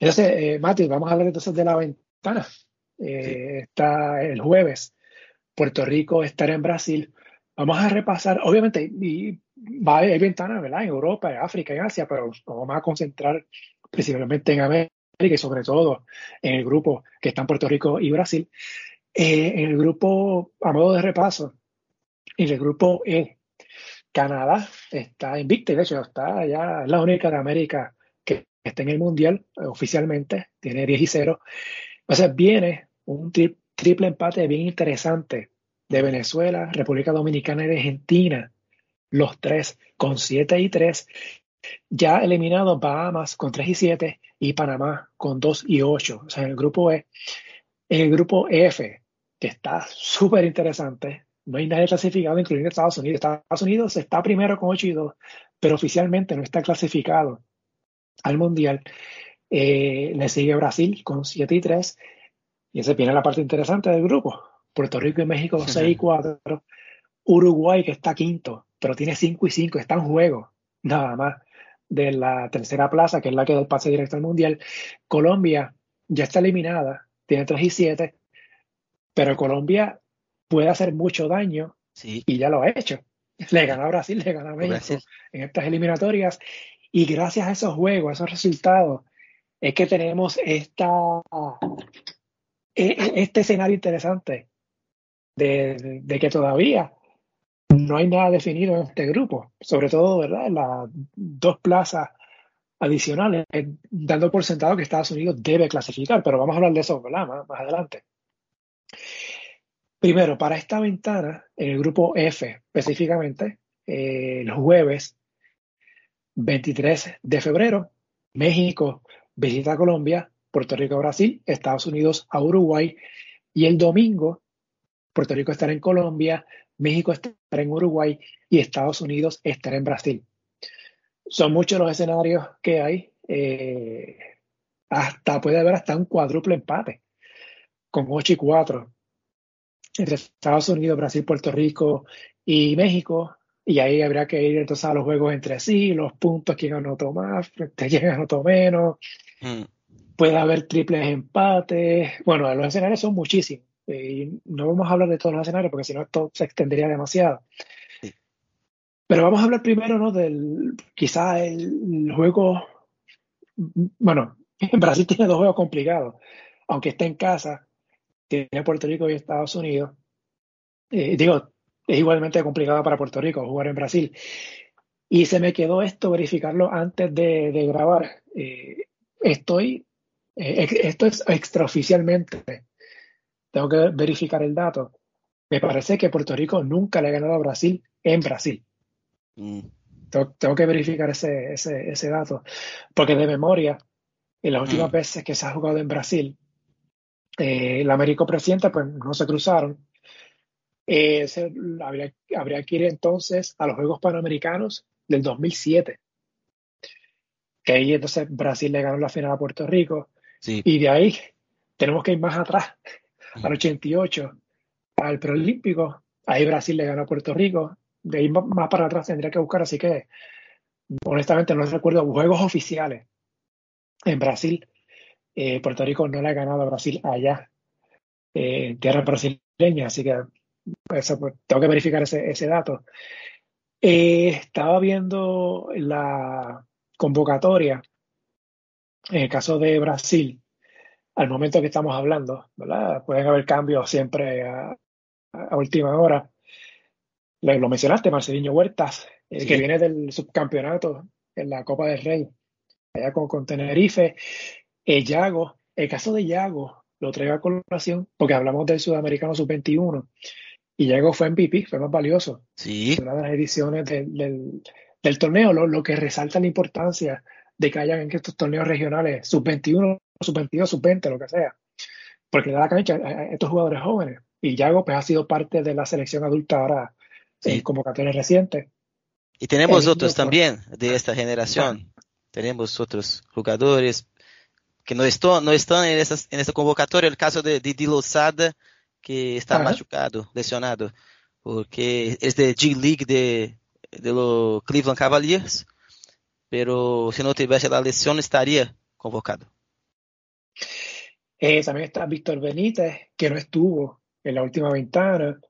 Entonces, eh, Mati, vamos a hablar entonces de la ventana. Eh, Está el jueves. Puerto Rico estará en Brasil. Vamos a repasar, obviamente, y va a haber ventanas, ¿verdad? En Europa, en África, en Asia, pero nos vamos a concentrar principalmente en América y sobre todo en el grupo que está en Puerto Rico y Brasil. Eh, en el grupo, a modo de repaso, en el grupo E, Canadá está invicta, de hecho está ya es la única de América que está en el Mundial oficialmente, tiene 10 y 0. Entonces viene un tri triple empate bien interesante de Venezuela, República Dominicana y Argentina, los tres con 7 y 3. Ya eliminados Bahamas con 3 y 7 y Panamá con 2 y 8. O sea, en el grupo E. En el grupo F, que está súper interesante, no hay nadie clasificado, incluyendo Estados Unidos. Estados Unidos está primero con 8 y 2, pero oficialmente no está clasificado al Mundial. Eh, le sigue Brasil con 7 y 3. Y ese viene la parte interesante del grupo. Puerto Rico y México 6 y 4. Uruguay, que está quinto, pero tiene 5 y 5, está en juego, nada más, de la tercera plaza, que es la que da el pase directo al Mundial. Colombia ya está eliminada, tiene 3 y 7, pero Colombia puede hacer mucho daño sí. y ya lo ha hecho. Le gana a Brasil, le gana a México Gracias. en estas eliminatorias. Y gracias a esos juegos, a esos resultados, es que tenemos esta, este escenario interesante de, que todavía no hay nada definido en este grupo, sobre todo ¿verdad? las dos plazas adicionales, dando por sentado que Estados Unidos debe clasificar, pero vamos a hablar de eso ¿verdad? Más, más adelante. Primero, para esta ventana, en el grupo F específicamente, eh, el jueves 23 de febrero, México visita Colombia, Puerto Rico a Brasil, Estados Unidos a Uruguay y el domingo Puerto Rico estará en Colombia, México estará en Uruguay y Estados Unidos estará en Brasil. Son muchos los escenarios que hay. Eh, hasta puede haber hasta un cuádruple empate con 8 y 4 entre Estados Unidos, Brasil, Puerto Rico y México. Y ahí habría que ir entonces a los juegos entre sí, los puntos, quién anotó más, quién anotó menos. Mm. Puede haber triples empates. Bueno, los escenarios son muchísimos. Eh, y no vamos a hablar de todos los escenarios porque si no esto se extendería demasiado. Sí. Pero vamos a hablar primero, ¿no? Del quizá el, el juego. Bueno, Brasil tiene dos juegos complicados, aunque está en casa tiene Puerto Rico y Estados Unidos. Eh, digo, es igualmente complicado para Puerto Rico jugar en Brasil. Y se me quedó esto, verificarlo antes de, de grabar. Eh, estoy, eh, esto es extraoficialmente. Tengo que verificar el dato. Me parece que Puerto Rico nunca le ha ganado a Brasil en Brasil. Mm. Tengo, tengo, que verificar ese, ese, ese, dato. Porque de memoria, en las últimas mm. veces que se ha jugado en Brasil, eh, el Américo presidente, pues no se cruzaron. Eh, se, habría, habría, que ir entonces a los Juegos Panamericanos del 2007. Que ahí entonces Brasil le ganó la final a Puerto Rico. Sí. Y de ahí tenemos que ir más atrás, al 88, al preolímpico. Ahí Brasil le ganó a Puerto Rico. De ahí más para atrás tendría que buscar, así que honestamente no recuerdo juegos oficiales en Brasil eh, Puerto Rico no le ha ganado a Brasil allá, eh, en tierra brasileña, así que eso, pues, tengo que verificar ese, ese dato. Eh, estaba viendo la convocatoria en el caso de Brasil, al momento que estamos hablando, ¿verdad? Pueden haber cambios siempre a, a última hora. Lo, lo mencionaste, Marcelinho Huertas, sí. que viene del subcampeonato en la Copa del Rey allá con, con Tenerife. Eh, Yago, el caso de Yago lo traigo a colación porque hablamos del sudamericano sub-21 y Yago fue MVP, fue más valioso. Sí. Una de las ediciones del, del, torneo, lo, lo, que resalta la importancia de que hayan en estos torneos regionales sub-21, sub-22, sub-20, lo que sea, porque le da la cancha a estos jugadores jóvenes. Y Yago pues, ha sido parte de la selección adulta ahora sí. en convocatorias recientes. Y tenemos otros también de esta generación. Tenemos otros jugadores que no están, no están en, esas, en esta convocatoria. El caso de Didi Lozada, que está Ajá. machucado, lesionado, porque es de G-League de, de los Cleveland Cavaliers, pero si no tuviese la lesión estaría convocado. Eh, también está Víctor Benítez, que no estuvo en la última ventana.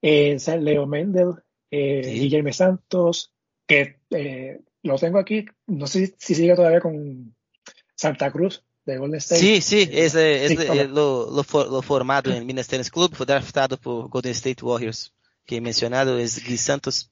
Eh, Leo Mendel, eh, sí. Guillermo Santos, que eh, lo tengo aquí, no sé si sigue todavía con Santa Cruz de Golden State. Sí, sí, es, es sí, lo, lo, for, lo, formado en Minas Tennis Club, fue draftado por Golden State Warriors, que he mencionado es Guy Santos.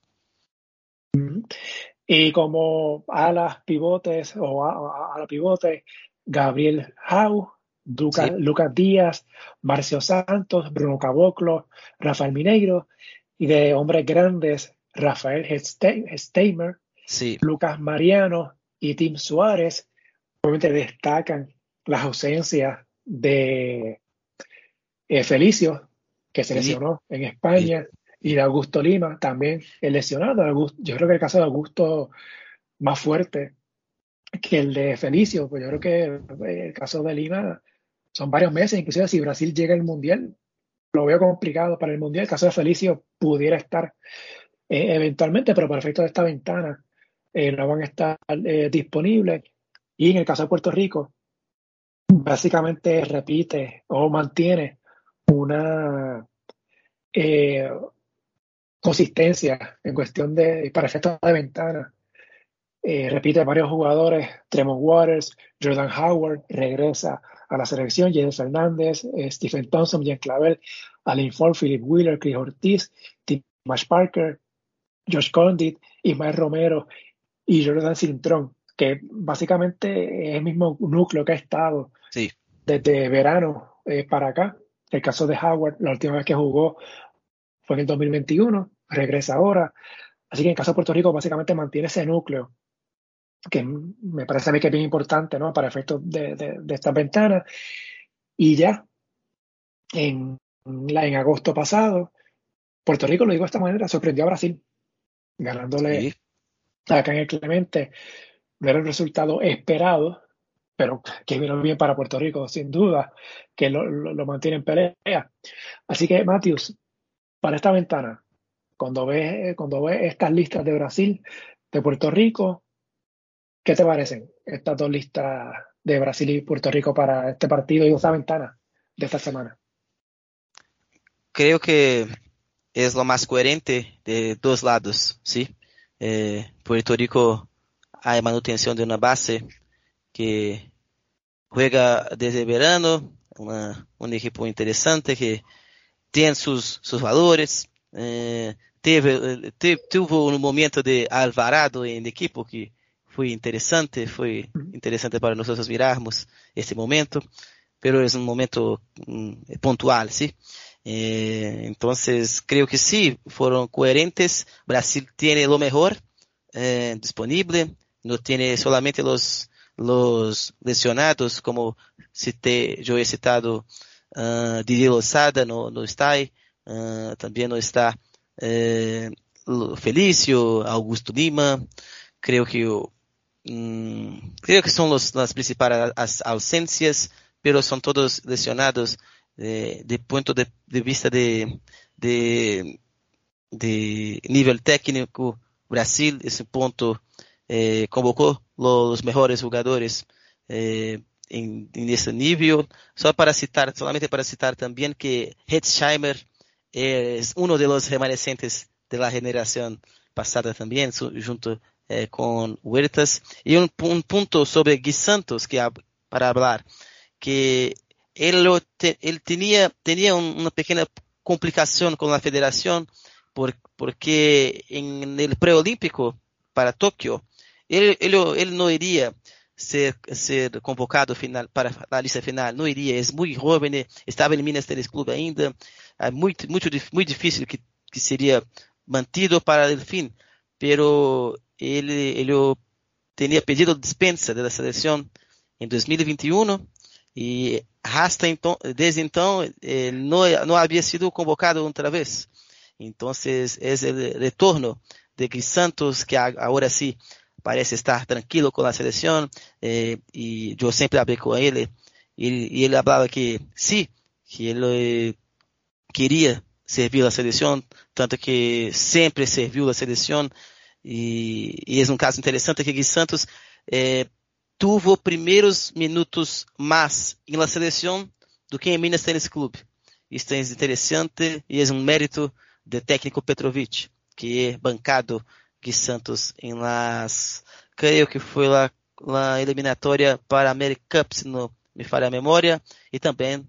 Y como alas pivotes o a, pivote, Gabriel Jau, Luca, sí. Lucas Díaz, Marcio Santos, Bruno Caboclo, Rafael Mineiro, y de hombres grandes, Rafael Steimer, sí. Lucas Mariano y Tim Suárez, obviamente destacan las ausencias de eh, Felicio, que se lesionó sí. en España, sí. y de Augusto Lima, también el lesionado. Augusto, yo creo que el caso de Augusto más fuerte que el de Felicio, pues yo creo que el caso de Lima son varios meses, inclusive si Brasil llega al Mundial, lo veo complicado para el Mundial. El caso de Felicio pudiera estar eh, eventualmente, pero para efectos de esta ventana eh, no van a estar eh, disponibles. Y en el caso de Puerto Rico, básicamente repite o mantiene una eh, consistencia en cuestión de, para efectos de ventana. Eh, repite varios jugadores, Tremont Waters, Jordan Howard, regresa a la selección, James Fernández, eh, Stephen Thompson, Jean Clavel, Alin Ford, Philip Wheeler, Chris Ortiz, Timash Parker, Josh Condit, Ismael Romero y Jordan Cintrón, que básicamente es el mismo núcleo que ha estado sí. desde verano eh, para acá. El caso de Howard, la última vez que jugó fue en el 2021, regresa ahora. Así que en el caso de Puerto Rico básicamente mantiene ese núcleo que me parece a mí que es bien importante ¿no? para efectos de, de, de estas ventanas. Y ya, en, la, en agosto pasado, Puerto Rico, lo digo de esta manera, sorprendió a Brasil, ganándole sí. acá en el Clemente. No era el resultado esperado, pero que vino bien para Puerto Rico, sin duda, que lo, lo, mantiene en pelea. Así que, Matius, para esta ventana, cuando ves, cuando ves estas listas de Brasil, de Puerto Rico, ¿Qué te parecen estas dos listas de Brasil y Puerto Rico para este partido y esta ventana de esta semana? Creo que es lo más coherente de dos lados, ¿sí? Eh, Puerto Rico hay manutención de una base que juega desde verano, una, un equipo interesante que tiene sus, sus valores. Eh, teve, teve, tuvo un momento de Alvarado en el equipo que foi interessante, foi interessante para nós mirarmos esse momento, pero é um momento um, pontual, sim? Eh, entonces, creo que sí, fueron coherentes. Brasil tiene lo mejor eh, disponible, no tiene solamente los, los lesionados, como cité, yo he citado uh, Didier Lozada, no, no está uh, también no está eh, Felício, Augusto Lima, creo que Mm, creo que son los, las principales ausencias, pero son todos lesionados de, de punto de, de vista de, de, de, técnico. Brasil, ese punto, eh, convocó los mejores jugadores eh, en, en, ese nivel. Solo para citar, solamente para citar también que Hetzheimer es uno de los remanescentes de la generación pasada también, junto eh, con Huertas. Y un, un, punto sobre Gui Santos, que para hablar, que él, te, él tenía, tenía un, una pequeña complicación con la federación por, porque en el preolímpico para Tokio, ele, ele, ele não iria ser, ser convocado final, para a lista final, não iria, é muito jovem, estava em Minas Tênis Clube ainda, é muito, muito, muito difícil que, que seria mantido para o fim, pero ele, ele tinha pedido dispensa da seleção em 2021 e hasta então, desde então eh, não, não havia sido convocado outra vez. Então, o retorno de Cris Santos, que agora sim parece estar tranquilo com a seleção, eh, e eu sempre falei com ele, e, ele falava que sim, que ele queria servir a seleção, tanto que sempre serviu a seleção, e, e é um caso interessante que Cris Santos eh, tuvo primeiros minutos mais em la seleção do que em Minas Tênis Clube. Isso é interessante e é um mérito do técnico Petrovic, que é bancado Gui Santos em las, creio que foi lá na eliminatória para a America Cup, se não me falha a memória, e também,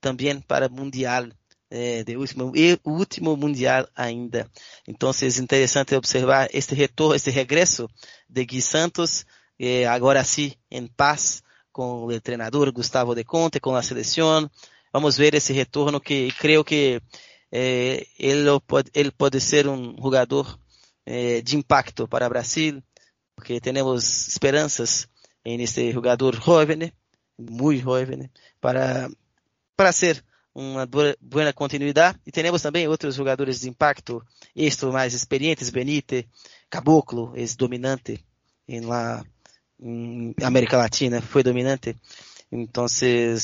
também para Mundial, eh, de último, e último Mundial ainda. Então, é interessante observar este retorno, este regresso de Gui Santos, eh, agora sim, em paz, com o treinador Gustavo de Conte, com a seleção. Vamos ver esse retorno que creio que eh, ele, pode, ele pode ser um jogador eh, de impacto para o Brasil, porque temos esperanças em este jogador jovem, muito jovem, para, para ser uma boa continuidade. E temos também outros jogadores de impacto, estes mais experientes, Benite, Caboclo, ex-dominante em lá em América Latina, foi dominante. Então,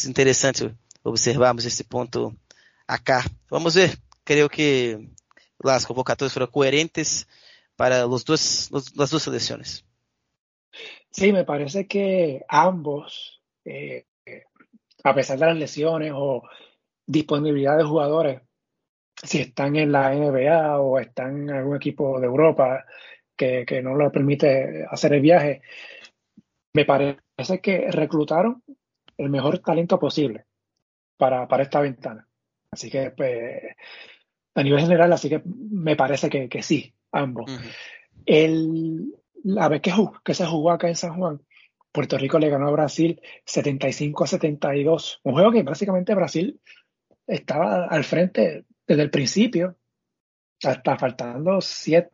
interessante observarmos esse ponto acá. Vamos ver. Creio que as convocatórias foram coerentes para los dos, los, las dos selecciones. Sí, me parece que ambos, eh, a pesar de las lesiones o disponibilidad de jugadores, si están en la NBA o están en algún equipo de Europa que, que no les permite hacer el viaje, me parece que reclutaron el mejor talento posible para, para esta ventana. Así que, pues, a nivel general, así que me parece que, que sí, ambos. el, la vez que, que se jugó acá en San Juan, Puerto Rico le ganó a Brasil 75 a 72. Un juego que básicamente Brasil estaba al frente desde el principio, hasta faltando 7,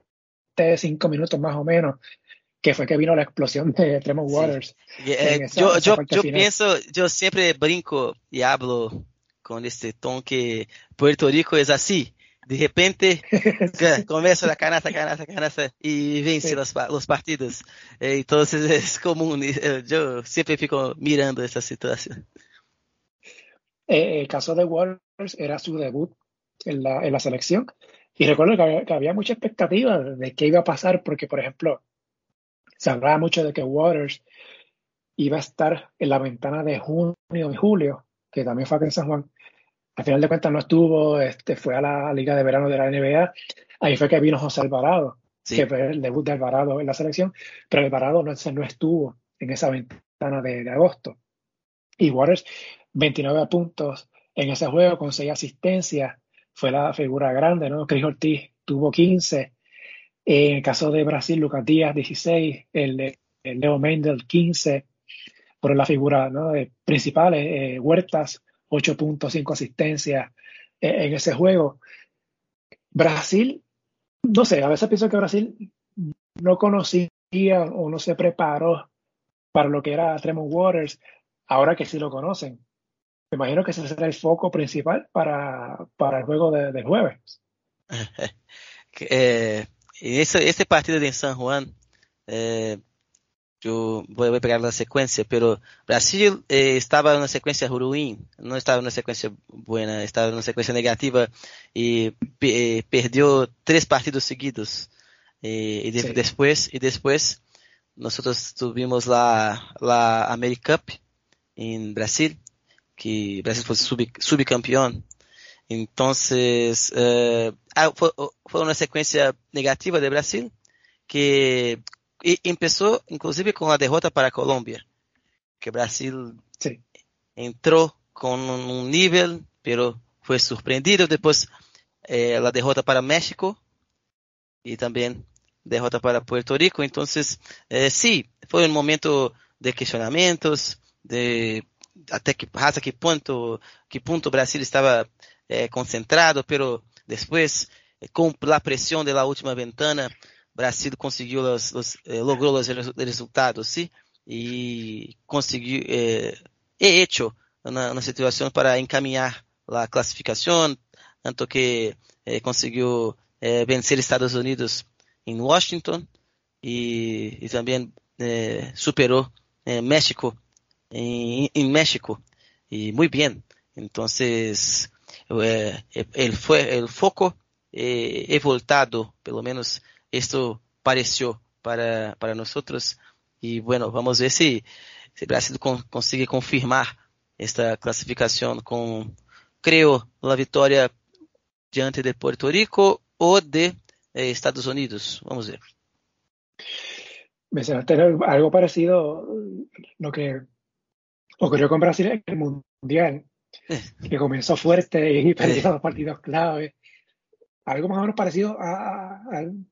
5 minutos más o menos, que fue que vino la explosión de Tremont Waters. Sí. Eh, esa, yo, esa yo, yo pienso, yo siempre brinco y hablo con este ton que Puerto Rico es así. De repente começa a canasta, canasta, canasta e vence os, os partidos. Então é comum, eu sempre fico mirando essa situação. Eh, el caso de Waters era su debut en la, en la selección y recuerdo que había, que había, mucha expectativa de qué iba a pasar porque, por ejemplo, se hablaba mucho de que Waters iba a estar en la ventana de junio y julio, que también fue aquí en San Juan, al final de cuentas no estuvo, este, fue a la Liga de Verano de la NBA. Ahí fue que vino José Alvarado, sí. que fue el debut de Alvarado en la selección, pero Alvarado no, no estuvo en esa ventana de, de, agosto. Y Waters, 29 puntos en ese juego con 6 asistencias, fue la figura grande, ¿no? Chris Ortiz tuvo 15. En el caso de Brasil, Lucas Díaz, 16. El, el Leo Mendel, 15. Por la figura ¿no? principales, eh, Huertas, 8.5 asistencias en ese juego. Brasil, no sé, a veces pienso que Brasil no conocía o no se preparó para lo que era Tremont Waters, ahora que sí lo conocen. Me imagino que ese será el foco principal para, para el juego de, del jueves. eh, ese, ese partido de San Juan, eh, yo voy a pegar la secuencia, pero Brasil eh, estaba en una secuencia ruin, no estaba en una secuencia buena, estaba en una secuencia negativa y eh, perdió tres partidos seguidos. Eh, y de, sí. después, y después nosotros tuvimos la, la America Cup en Brasil, que Brasil fue sub, subcampeón. Entonces, eh, ah, fue, fue una secuencia negativa de Brasil que e começou, inclusive, com a derrota para a Colômbia, que Brasil sí. entrou com um nível, pero foi surpreendido. Depois, eh, a derrota para México e também derrota para Puerto Rico. Entonces, eh, sí, fue un momento de cuestionamientos, de até que, hasta qué punto, qué punto Brasil estaba eh, concentrado, pero después, eh, con la presión de la última ventana, Brasil consiguió los, los eh, resultados, ¿sí? Y consiguió, eh, he hecho para encaminar la clasificación, tanto que eh, consiguió vencer Estados Unidos en Washington y, y también superó México en, en, México y muy bien. Entonces, el, el foco he voltado, pelo menos esto pareció para, para nosotros. Y bueno, vamos a ver si, si Brasil con, consigue confirmar esta clasificación con, creo, la victoria diante de Puerto Rico o de eh, Estados Unidos. Vamos a ver. Mencionaste algo parecido lo que ocurrió con Brasil en el Mundial, que comenzó fuerte y perdió los partidos clave algo más o menos parecido a,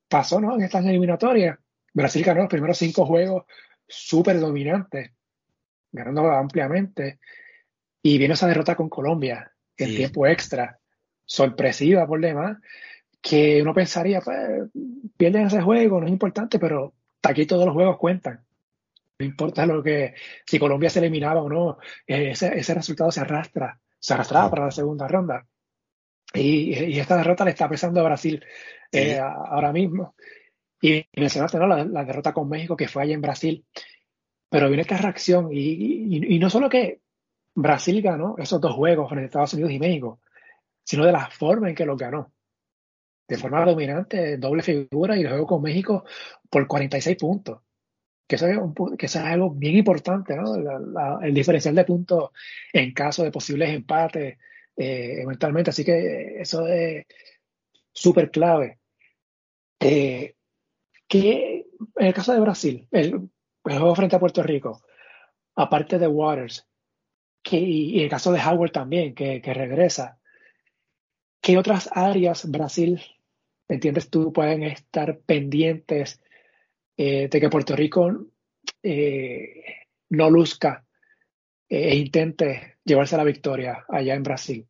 pasó ¿no? en estas eliminatorias. Brasil ganó los primeros cinco juegos súper dominantes, ganando ampliamente. Y viene esa derrota con Colombia en tiempo extra, sorpresiva por demás, que uno pensaría, pues, pierden ese juego, no es importante, pero aquí todos los juegos cuentan. No importa lo que, si Colombia se eliminaba o no, ese, ese resultado se arrastra, se arrastraba para la segunda ronda. Y, esta derrota le está pesando a Brasil eh, ahora mismo. Y mencionaste ¿no? La, derrota con México que fue allá en Brasil. Pero viene esta reacción. Y, no solo que Brasil ganó esos dos juegos frente a Estados Unidos y México, sino de la forma en que los ganó. De forma dominante, doble figura y el juego con México por 46 puntos. Que eso es, que es algo bien importante, ¿no? el diferencial de puntos en caso de posibles empates eh. Así que eso es súper clave. Eh, que en el caso de Brasil, el, juego frente a Puerto Rico, aparte de Waters, que, y, el caso de Howard también, que, que, regresa, ¿qué otras áreas Brasil, entiendes tú, pueden estar pendientes eh, de que Puerto Rico eh, no luzca e intente llevarse la victoria allá en Brasil.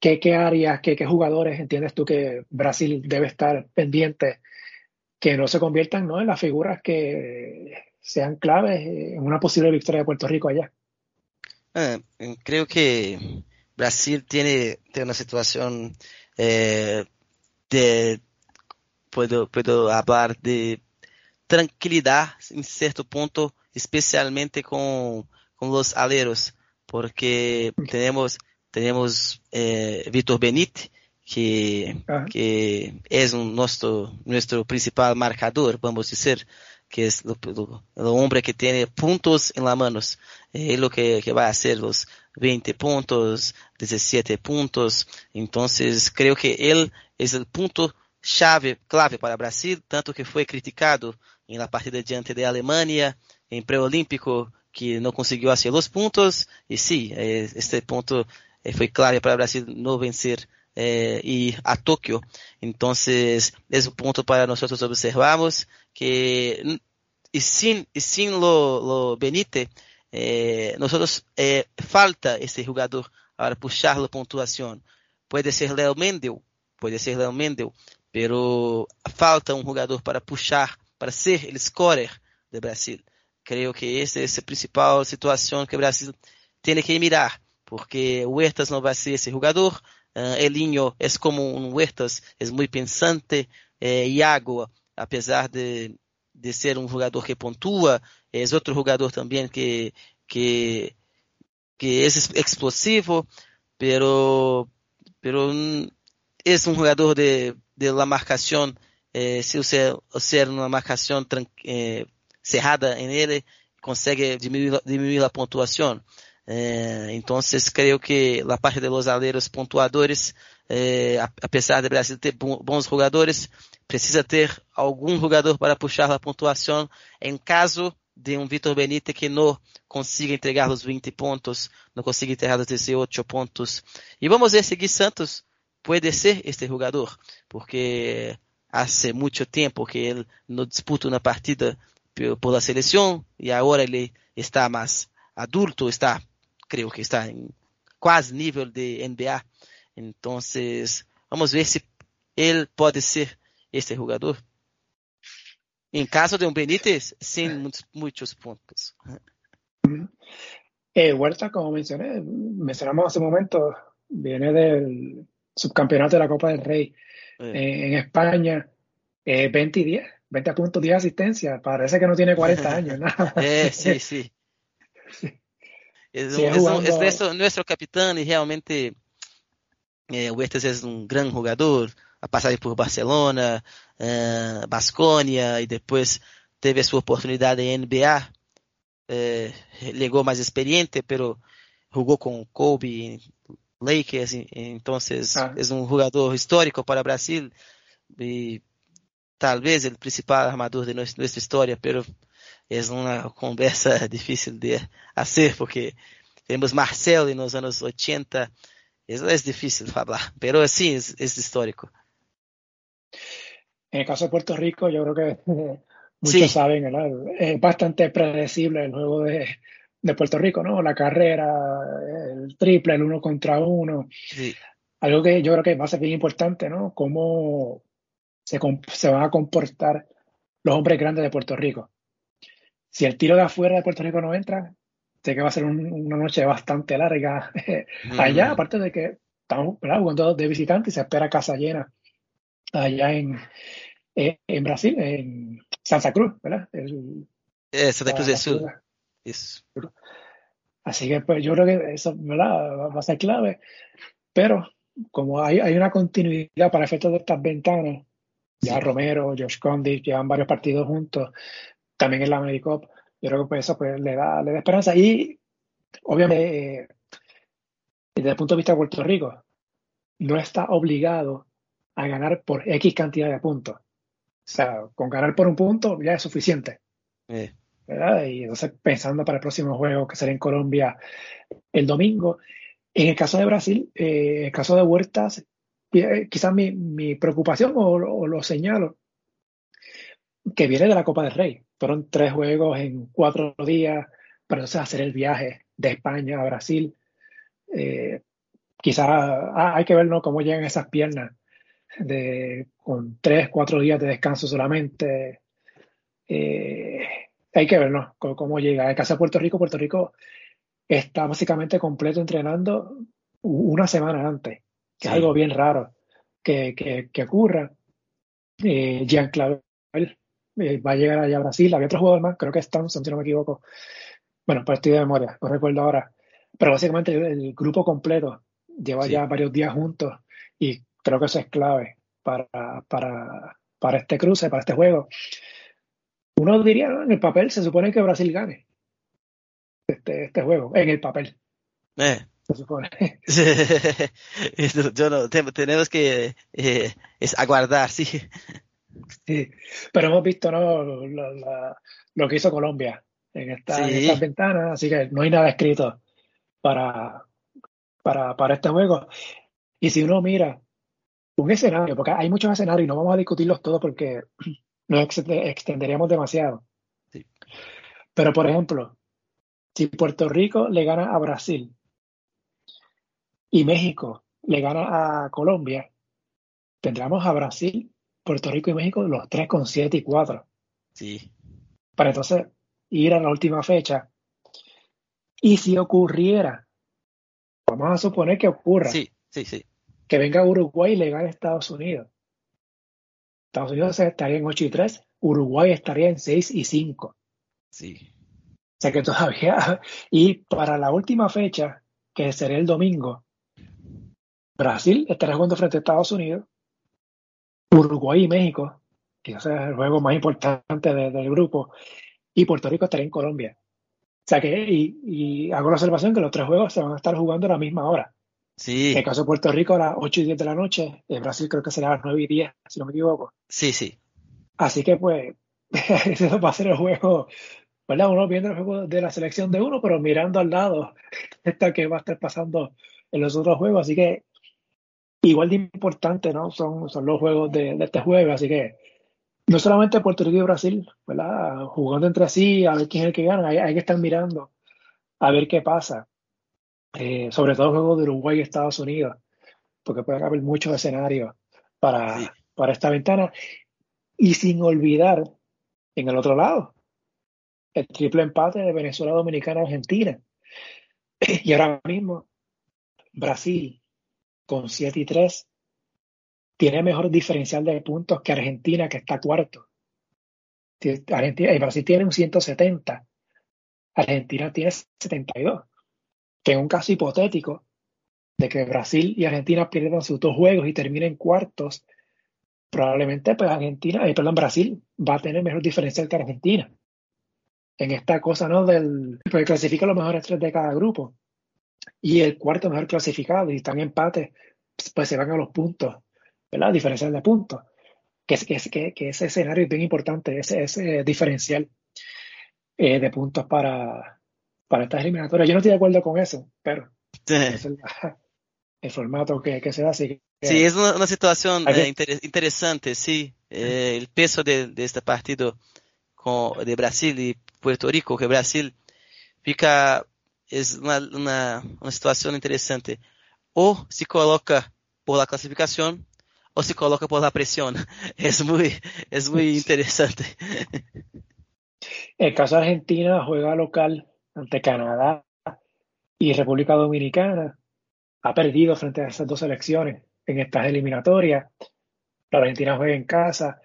¿Qué, qué áreas, qué, qué, jugadores entiendes tú que Brasil debe estar pendiente que no se conviertan ¿no? en las figuras que sean claves en una posible victoria de Puerto Rico allá? Ah, creo que Brasil tiene, tiene una situación eh, de, puedo, puedo hablar de tranquilidad en cierto punto, especialmente con con los aleros, porque tenemos, tenemos eh, Víctor Benítez, que, que es un, nuestro, nuestro principal marcador, vamos a decir, que es el hombre que tiene puntos en las manos. Es lo que, que va a hacer los 20 puntos, 17 puntos. Entonces, creo que él es el punto chave, clave para Brasil, tanto que fue criticado en la partida diante de Alemania, en preolímpico, que não conseguiu hacer os pontos e sim, este ponto foi clave para o Brasil não vencer eh, ir a Tóquio. Então, é um ponto para nós observarmos que e sem, e sem lo, lo Benítez, eh, nós eh, falta esse jogador para puxar a pontuação. Pode ser Léo Mendel, pode ser Léo Mendel, pero falta um jogador para puxar, para ser o scorer do Brasil. Creo que essa é a principal situação que o Brasil tem que mirar, porque Huertas não vai ser esse jogador. Uh, Elinho é como um Huertas, é muito pensante. Eh, Iago, apesar de, de ser um jogador que pontua, é outro jogador também que, que, que é explosivo, pero, pero é um jogador de, de la marcação, eh, se você ser uma marcação eh, cerrada en él, consegue disminuir, disminuir la puntuación. Eh, entonces que la parte de los aleros pontuadores, eh, a, a, de Brasil ter bons jogadores, precisa ter algum jogador para puxar a pontuação em caso de um Vitor Benítez que não consiga entregar os 20 pontos, não consiga entregar os 18 pontos. E vamos ver se Gui Santos pode ser este jogador, porque hace mucho tiempo que él no disputa una partida por la selección y ahora él está más adulto, está, creo que está en quase nível de NBA. Entonces, vamos ver si él puede ser este jugador. En caso de un Benítez, sin muchos, muchos puntos. Eh, Huerta, como mencioné, mencionamos hace un momento, viene del subcampeonato de la Copa del Rey eh, en España, eh, 20 y 10, 20 puntos, 10 asistencias. Parece que no tiene 40 años. Eh, sí, sí. Es, es, un, es nuestro, nuestro, capitán y realmente eh, Huertas es un gran jugador. Ha pasado por Barcelona, eh, Basconia y después teve su oportunidad en NBA. Eh, llegó más experiente, pero jugó con Kobe, Lakers, entonces ah. es un jugador histórico para Brasil y tal vez el principal armador de nuestra, nuestra historia, pero es una conversa difícil de hacer porque tenemos Marcelo en los años 80, eso es difícil hablar, pero sí es, es histórico. En el caso de Puerto Rico, yo creo que muchos sí. saben, ¿verdad? es bastante predecible el juego de, de, Puerto Rico, ¿no? La carrera, el triple, el uno contra uno. Sí. Algo que yo creo que va a ser bien importante, ¿no? Cómo se, se van a comportar los hombres grandes de Puerto Rico. Si el tiro de afuera de Puerto Rico no entra, sé que va a ser un, una noche bastante larga mm. allá, aparte de que estamos ¿verdad? jugando de visitantes y se espera casa llena allá en, eh, en Brasil, en Santa Cruz, ¿verdad? El, eh, Santa Cruz del Sur. Así que pues yo creo que eso ¿verdad? va a ser clave, pero como hay, hay una continuidad para efectos de estas ventanas, ya Romero, Josh Condit llevan varios partidos juntos, también en la Medicop, yo creo que pues eso pues, le, da, le da esperanza. Y obviamente, eh, desde el punto de vista de Puerto Rico, no está obligado a ganar por X cantidad de puntos. O sea, con ganar por un punto ya es suficiente. Eh. ¿verdad? Y entonces pensando para el próximo juego que será en Colombia el domingo. En el caso de Brasil, eh, en el caso de Huertas, quizás mi, mi preocupación, o, lo señalo, que viene de la Copa del Rey. Fueron tres juegos en cuatro días, para entonces hacer el viaje de España a Brasil. Eh, quizás ah, hay que ver ¿no? cómo llegan esas piernas de, con tres, cuatro días de descanso solamente. Eh, hay que ver ¿no? cómo, llega. En el caso de Puerto Rico, Puerto Rico está básicamente completo entrenando una semana antes, que es algo bien raro que, que, que ocurra. Eh, Jean Clavel eh, va a llegar allá a Brasil. Había otro jugador más, creo que es Thompson, si no me equivoco. Bueno, pues estoy de memoria, no recuerdo ahora. Pero básicamente el, el grupo completo lleva sí. ya varios días juntos y creo que eso es clave para, para, para este cruce, para este juego. Uno diría, ¿no? en el papel se supone que Brasil gane este, este juego, en el papel. Eh. Se supone. Yo no, tenemos que eh, es aguardar, sí. Sí, pero hemos visto ¿no? lo, lo que hizo Colombia en, esta, sí. en estas ventanas, así que no hay nada escrito para, para, para este juego. Y si uno mira un escenario, porque hay muchos escenarios y no vamos a discutirlos todos porque nos extenderíamos demasiado. Sí. Pero, por ejemplo, si Puerto Rico le gana a Brasil y México le gana a Colombia, tendremos a Brasil Puerto Rico y México los tres con 7 y 4. Sí. Para entonces ir a la última fecha. Y si ocurriera, vamos a suponer que ocurra. Sí, sí, sí. Que venga Uruguay y le gane a Estados Unidos. Estados Unidos estaría en 8 y 3, Uruguay estaría en 6 y 5. Sí. O sea que todavía. Y para la última fecha, que será el domingo, Brasil estará jugando frente a Estados Unidos Uruguay y México, que es el juego más importante de, del grupo, y Puerto Rico estaría en Colombia. O sea que, y, y, hago la observación que los tres juegos se van a estar jugando a la misma hora. Sí. En el caso de Puerto Rico a las 8 y 10 de la noche, en Brasil creo que será a las 9 y 10, si no me equivoco. Sí, sí. Así que pues, eso va a ser el juego, ¿verdad? Uno viendo el juego de la selección de uno, pero mirando al lado esta que va a estar pasando en los otros juegos. Así que igual de importante, ¿no? Son, son los juegos de, este juego, así que no solamente Puerto Rico y Brasil, ¿verdad? Jugando entre sí, a ver quién es el que gana, hay, que estar mirando a ver qué pasa. Eh, sobre todo juegos de Uruguay y Estados Unidos, porque puede haber muchos escenarios para, para esta ventana. Y sin olvidar, en el otro lado, el triple empate de Venezuela, Dominicana, Argentina. Y ahora mismo, Brasil con 7 y 3 tiene mejor diferencial de puntos que Argentina, que está cuarto. Argentina, Brasil tiene un 170, Argentina tiene 72. Que en un caso hipotético de que Brasil y Argentina pierdan sus dos juegos y terminen cuartos, probablemente pues Argentina, eh, perdón, Brasil va a tener mejor diferencial que Argentina. En esta cosa, ¿no? Del, porque clasifica los mejores tres de cada grupo. Y el cuarto mejor clasificado, y están en empate, pues se van a los puntos, ¿verdad? Diferencial de puntos. Que, que, que ese escenario es bien importante, ese, ese diferencial eh, de puntos para, para estas eliminatorias. Yo no estoy de acuerdo con eso, pero es el, formato que, que, se da. Así sí, es una, situación eh, interesante, sí. Eh, el peso de, de, este partido con, de Brasil y Puerto Rico, que Brasil fica es una, una, una situación interesante. O se coloca por la clasificación o se coloca por la presión. Es muy, es muy interesante. El caso de Argentina juega local ante Canadá y República Dominicana. Ha perdido frente a esas dos selecciones en estas eliminatorias. La Argentina juega en casa.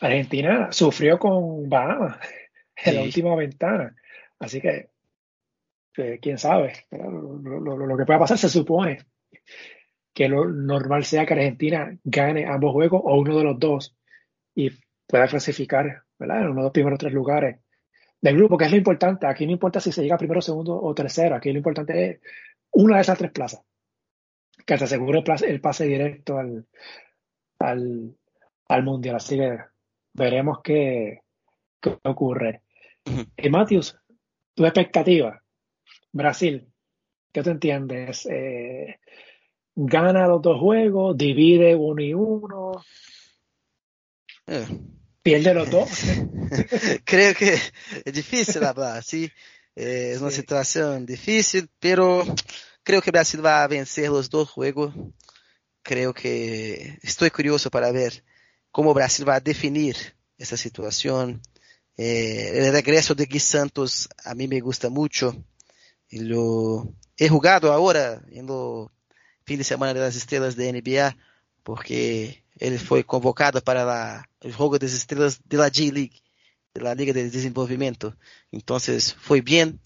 Argentina sufrió con Bahamas en la última ventana. Así que quién sabe, lo, que pueda pasar se supone que lo normal sea que Argentina gane ambos juegos o uno de los dos y pueda clasificar ¿verdad? en uno de los primeros tres lugares del grupo, que es lo importante. Aquí no importa si se llega primero, segundo o tercero, aquí lo importante es una de esas tres plazas, que te asegure el, pase directo al, al, mundial. Así que veremos qué, ocurre. Y Matthews, tu expectativa Brasil, ¿qué te entiendes? Eh, gana los dos juegos, divide uno y uno, eh. pierde los dos. Creo que es difícil hablar, sí. Eh, es una situación difícil, pero creo que Brasil va a vencer los dos juegos. Creo que estoy curioso para ver cómo Brasil va a definir esa situación. el regreso de Gui Santos a mí me gusta mucho. Lo he jugado ahora en lo fin de semana de las estrellas de NBA porque ele foi convocado para la, el juego de las de la J-League, de la Liga de Desenvolvimento. Entonces foi bien.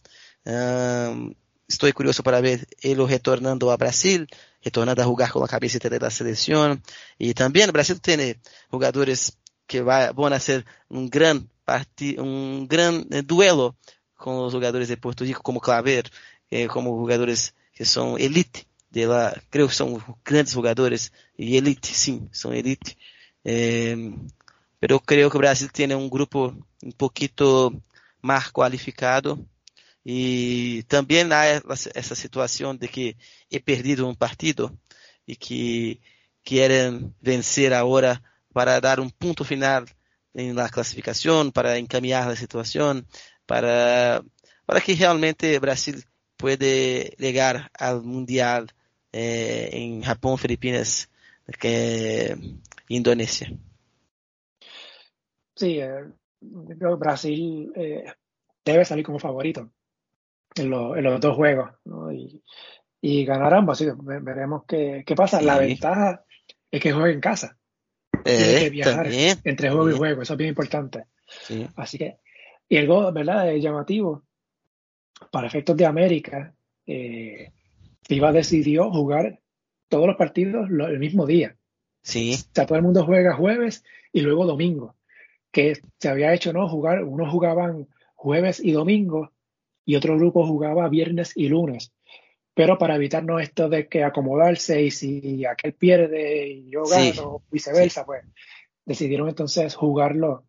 Um, estou curioso para ver ele retornando a Brasil, retornando a jogar com a cabecita da seleção. E também o Brasil tem jogadores que vai, vão ser um grande um grande duelo com os jogadores de Porto Rico, como Claver, eh, como jogadores que são elite de lá, creio que são grandes jogadores, e elite, sim, são elite. Eh, pero creo que o Brasil tem um grupo um pouquito mais qualificado e também há essa situação de que he perdido um partido e que querem vencer agora para dar um ponto final na classificação, para encaminhar a situação, para, para que realmente Brasil puede llegar al mundial eh, en Japón, Filipinas, que Indonesia. Sí, eh, Brasil eh, debe salir como favorito en, los dos juegos y, y, ganar ambos. veremos qué, qué pasa. La ventaja es que juega en casa. Tiene que viajar entre juego y juego, eso es bien importante. Así que y algo, ¿verdad? Es llamativo. Para efectos de América, eh, FIBA decidió jugar todos los partidos el mismo día. Sí. O sea, todo el mundo juega jueves y luego domingo. Que se había hecho, ¿no? Jugar, unos jugaban jueves y domingo y otro grupo jugaba viernes y lunes. Pero para evitarnos esto de que acomodarse y si aquel pierde y yo gano, viceversa, pues decidieron entonces jugarlo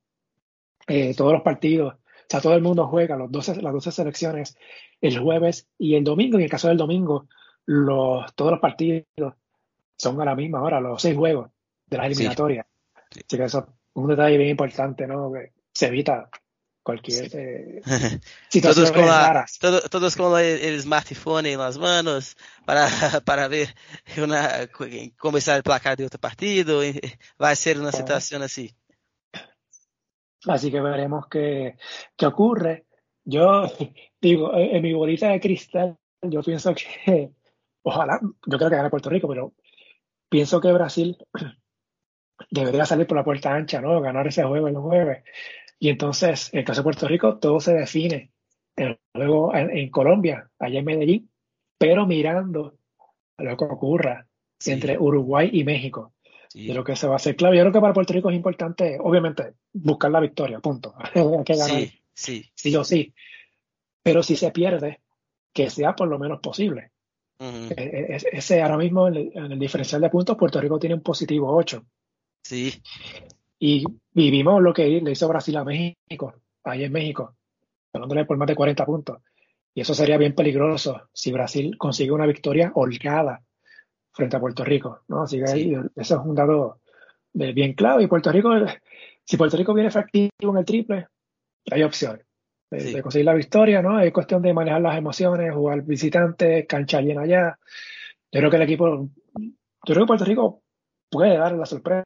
eh, todos los partidos o sea, todo el mundo juega los 12, las 12 selecciones el jueves y el domingo. En el caso del domingo, los, todos los partidos son a la misma hora, los seis juegos de las eliminatorias. Así que eso es un detalle bien importante, ¿no? Que se evita cualquier eh, situación todos con, la, todo, todos con el, el, smartphone en las manos para, para ver una, está el placar de otro partido. Va a ser una situación así. Así que veremos qué, qué ocurre. Yo digo, en mi bolita de cristal, yo pienso que, ojalá, yo creo que gane Puerto Rico, pero pienso que Brasil debería salir por la puerta ancha, ¿no? Ganar ese juego el jueves. Y entonces, en el caso de Puerto Rico, todo se define el juego en, Colombia, allá en Medellín, pero mirando a lo que ocurra entre Uruguay y México. De lo que se va a hacer clave. Yo creo que para Puerto Rico es importante, obviamente, buscar la victoria, punto. Hay que ganar. Sí, sí. Sí o sí. Pero si se pierde, que sea por lo menos posible. E, ese ahora mismo en el, diferencial de puntos, Puerto Rico tiene un positivo 8. Sí. Y vivimos lo que le hizo Brasil a México, ahí en México, ganándole por más de 40 puntos. Y eso sería bien peligroso si Brasil consigue una victoria holgada frente a Puerto Rico. ¿no? Así que eso es un dado bien clave. Y Puerto Rico, si Puerto Rico viene efectivo en el triple, hay opción de, conseguir la victoria, ¿no? Es cuestión de manejar las emociones, jugar visitante, cancha llena allá. Yo creo que el equipo, yo creo que Puerto Rico puede dar la sorpresa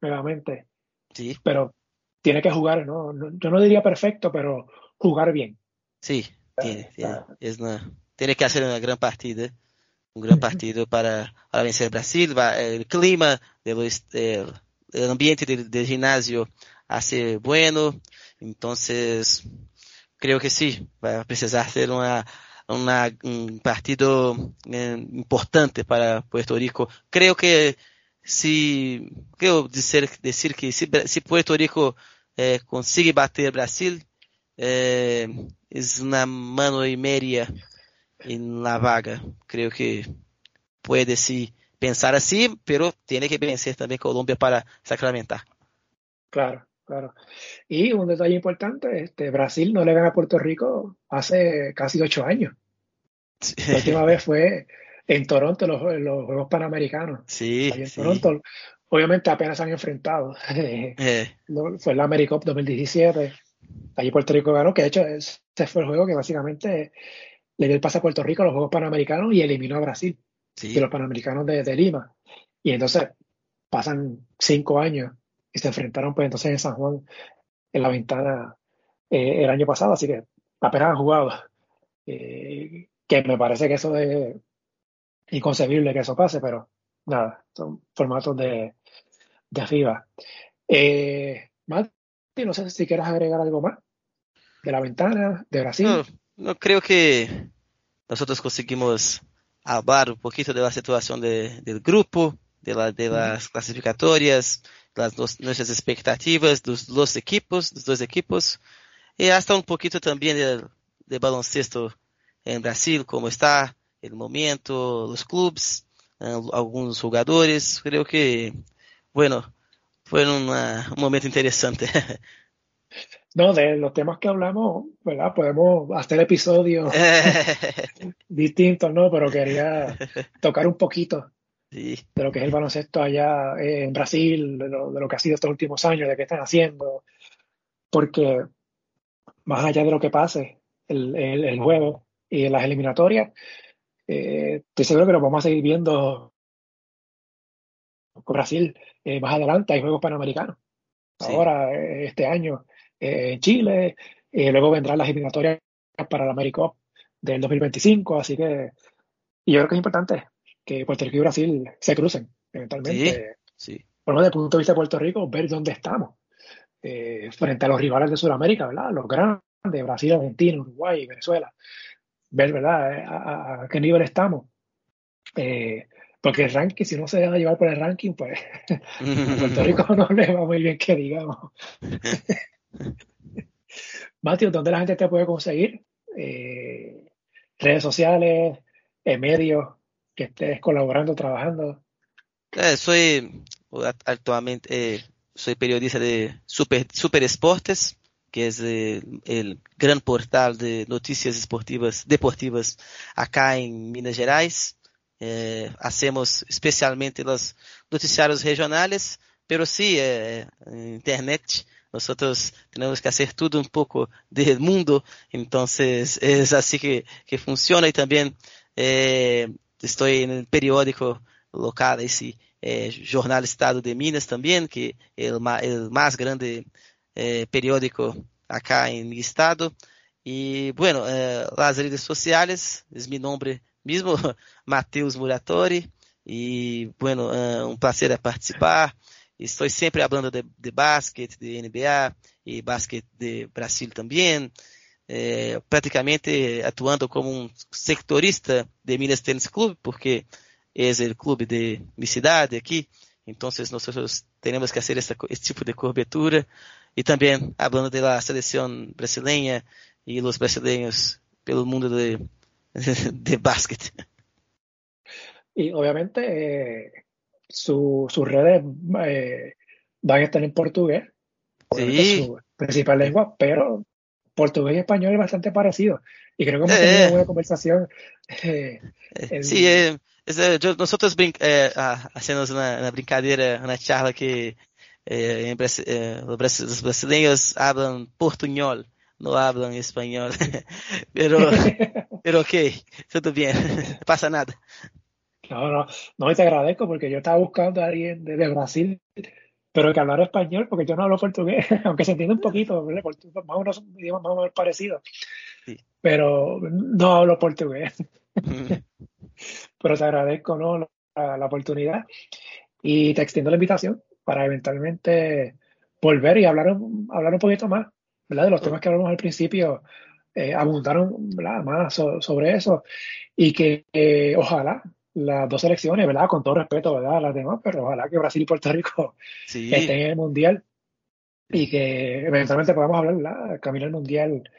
nuevamente. Sí. Pero tiene que jugar, ¿no? Yo no diría perfecto, pero jugar bien. Sí, tiene, tiene, que hacer una gran partida, un gran partido para, para vencer Brasil. El clima, el, el ambiente del, del gimnasio hace bueno, entonces creo que sí, va a precisar ser una, una, un partido eh, importante para Puerto Rico. Creo que si, creo decir, decir que si, si Puerto Rico eh, consigue bater Brasil, eh, es una mano y media en la vaga. Creo que puede sí pensar así, pero tiene que vencer también Colombia para sacramentar. Claro. Claro. Y un detalle importante, este, Brasil no le gana a Puerto Rico hace casi ocho años. La última vez fue en Toronto, los, los Juegos Panamericanos. Sí, en Toronto. Obviamente apenas han enfrentado. Eh. Fue la AmeriCup 2017. Allí Puerto Rico ganó, que de hecho ese fue el juego que básicamente le dio el pase a Puerto Rico a los Juegos Panamericanos y eliminó a Brasil de los Panamericanos de, de Lima. Y entonces pasan cinco años y se enfrentaron pues entonces en San Juan en la ventana eh, el año pasado, así que apenas han jugado. Eh, que me parece que eso es inconcebible que eso pase, pero nada, son formatos de, de FIBA. Eh, no sé si quieres agregar algo más de la ventana, de Brasil. No, no creo que nosotros conseguimos hablar un poquito de la situación de, del grupo, de, la, de las clasificatorias, las dos, nuestras expectativas dos, los equipos, dos dos equipos, y hasta un poquito también de, de baloncesto en Brasil, cómo está el momento, los clubes, eh, algunos jugadores. Creo que, bueno, una, un momento interesante. No, de los temas que hablamos, ¿verdad? Podemos hacer episodios distintos, ¿no? Pero quería tocar un poquito de lo que es el baloncesto allá en Brasil, de lo, que ha sido estos últimos años, de qué están haciendo, porque más allá de lo que pase el, el, juego y las eliminatorias, eh, estoy seguro que lo vamos a seguir viendo con Brasil eh, más adelante, hay Juegos Panamericanos. Ahora, eh, este año, en Chile, luego vendrán las eliminatorias para la AmeriCup del 2025, así que y yo creo que es importante que Puerto Rico y Brasil se crucen eventualmente. Sí, Por lo desde el punto de vista de Puerto Rico, ver dónde estamos eh, frente a los rivales de Sudamérica, ¿verdad? Los grandes, Brasil, Argentina, Uruguay, Venezuela. Ver, ¿verdad? Eh, a, qué nivel estamos. Eh, porque el ranking, si no se deja llevar por el ranking, pues a Puerto Rico no le va muy bien que digamos. Mateo, ¿dónde la gente te puede conseguir? redes sociales, medios, que estés colaborando, trabajando? Eh, soy actualmente eh, soy periodista de Super, Super Esportes, que es eh, el gran portal de noticias esportivas, deportivas acá en Minas Gerais. eh, hacemos especialmente los noticiarios regionales, pero sí, eh, internet, nosotros tenemos que hacer todo un poco del mundo, entonces es así que, que funciona y también eh, estoy en el periódico local, ese eh, Jornal Estado de Minas también, que es el, el más grande eh, periódico acá en mi estado. Y bueno, eh, las redes sociales, es mi nombre mismo, Mateus Muratori. Y bueno, eh, un placer participar. Estou sempre falando de, de basquete, de NBA e basquete de Brasil também. É, praticamente atuando como um sectorista de Minas Tênis Clube, porque é o clube de minha cidade aqui. Então, nós temos que fazer esse, tipo de cobertura. E também falando da seleção brasileira e os brasileiros pelo mundo de, de basquete. E, obviamente, eh, su, sus redes eh, van a estar en portugués, sí. su principal lengua, pero portugués y español es bastante parecido. Y creo que hemos tenido una buena conversación. Eh, en... Sí, eh, yo, nosotros eh, hacemos una, una, brincadeira, una charla que eh, en, los, los brasileños hablan portuñol, no hablan español. pero, pero ok, todo bien, no pasa nada. No, no, no, te agradezco porque yo estaba buscando a alguien de, Brasil, pero que hablara español, porque yo no hablo portugués, aunque se entiende un poquito, más o menos un idioma más o menos parecido, sí. pero no hablo portugués. pero te agradezco ¿no? la, la, oportunidad y te extiendo la invitación para eventualmente volver y hablar, hablar un poquito más, ¿verdad? De los temas que hablamos al principio, eh, abundaron más sobre eso y que eh, ojalá las dos selecciones, ¿verdad? Con todo respeto, ¿verdad? A las demás, pero ojalá que Brasil y Puerto Rico sí. estén en el Mundial y que eventualmente podamos hablar, ¿verdad? Caminar el Mundial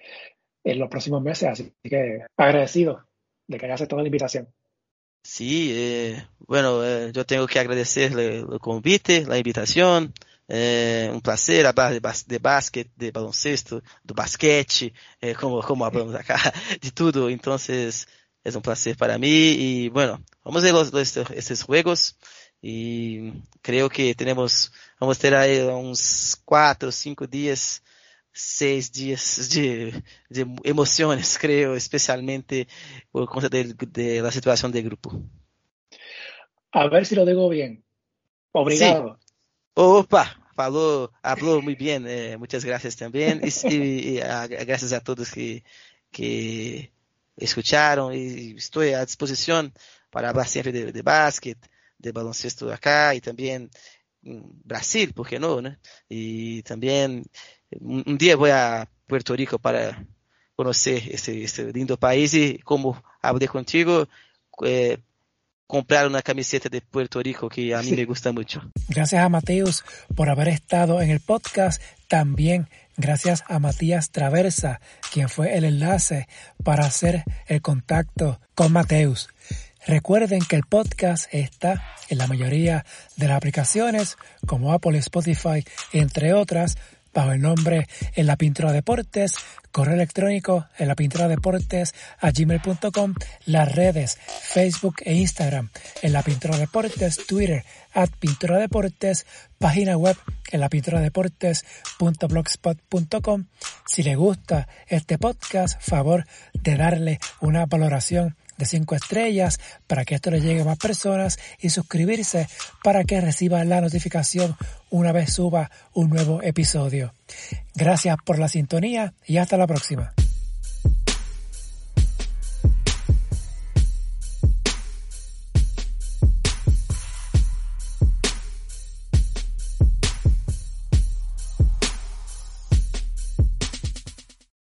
en los próximos meses. Así que agradecido de que haya aceptado la invitación. Sí, eh, bueno, eh, yo tengo que agradecerle el convite, la invitación. É um prazer hablar de, bas de basquete, de baloncesto, do basquete, eh, como, como hablamos acá, de tudo. Então, es un placer para mí y bueno, vamos a ver los, los, estos juegos y creo que tenemos, vamos a tener ahí uns cuatro, cinco días, seis días de, de emociones, creo, especialmente por cuenta de, de, la situación del grupo. A ver si lo digo bien. Obrigado. Sí. Opa, falou, habló muy bien, eh, muchas gracias también y, y, y a, gracias a todos que, que escucharon y estoy a disposición para hablar siempre de, de básquet, de baloncesto acá y también Brasil, ¿por qué no? ¿no? Y también un, día voy a Puerto Rico para conocer este, este lindo país y como hablé contigo, eh, comprar una camiseta de Puerto Rico que a mí sí. me gusta mucho. Gracias a Mateus por haber estado en el podcast. También gracias a Matías Traversa, quien fue el enlace para hacer el contacto con Mateus. Recuerden que el podcast está en la mayoría de las aplicaciones como Apple, Spotify, entre otras, bajo el nombre En la Pintura Deportes, correo electrónico en la pintura deportes a gmail.com, las redes Facebook e Instagram en la pintura deportes, Twitter at pintura deportes, página web en la pintura deportes.blogspot.com. Si le gusta este podcast, favor de darle una valoración de 5 estrellas para que esto le llegue a más personas y suscribirse para que reciba la notificación una vez suba un nuevo episodio. Gracias por la sintonía y hasta la próxima.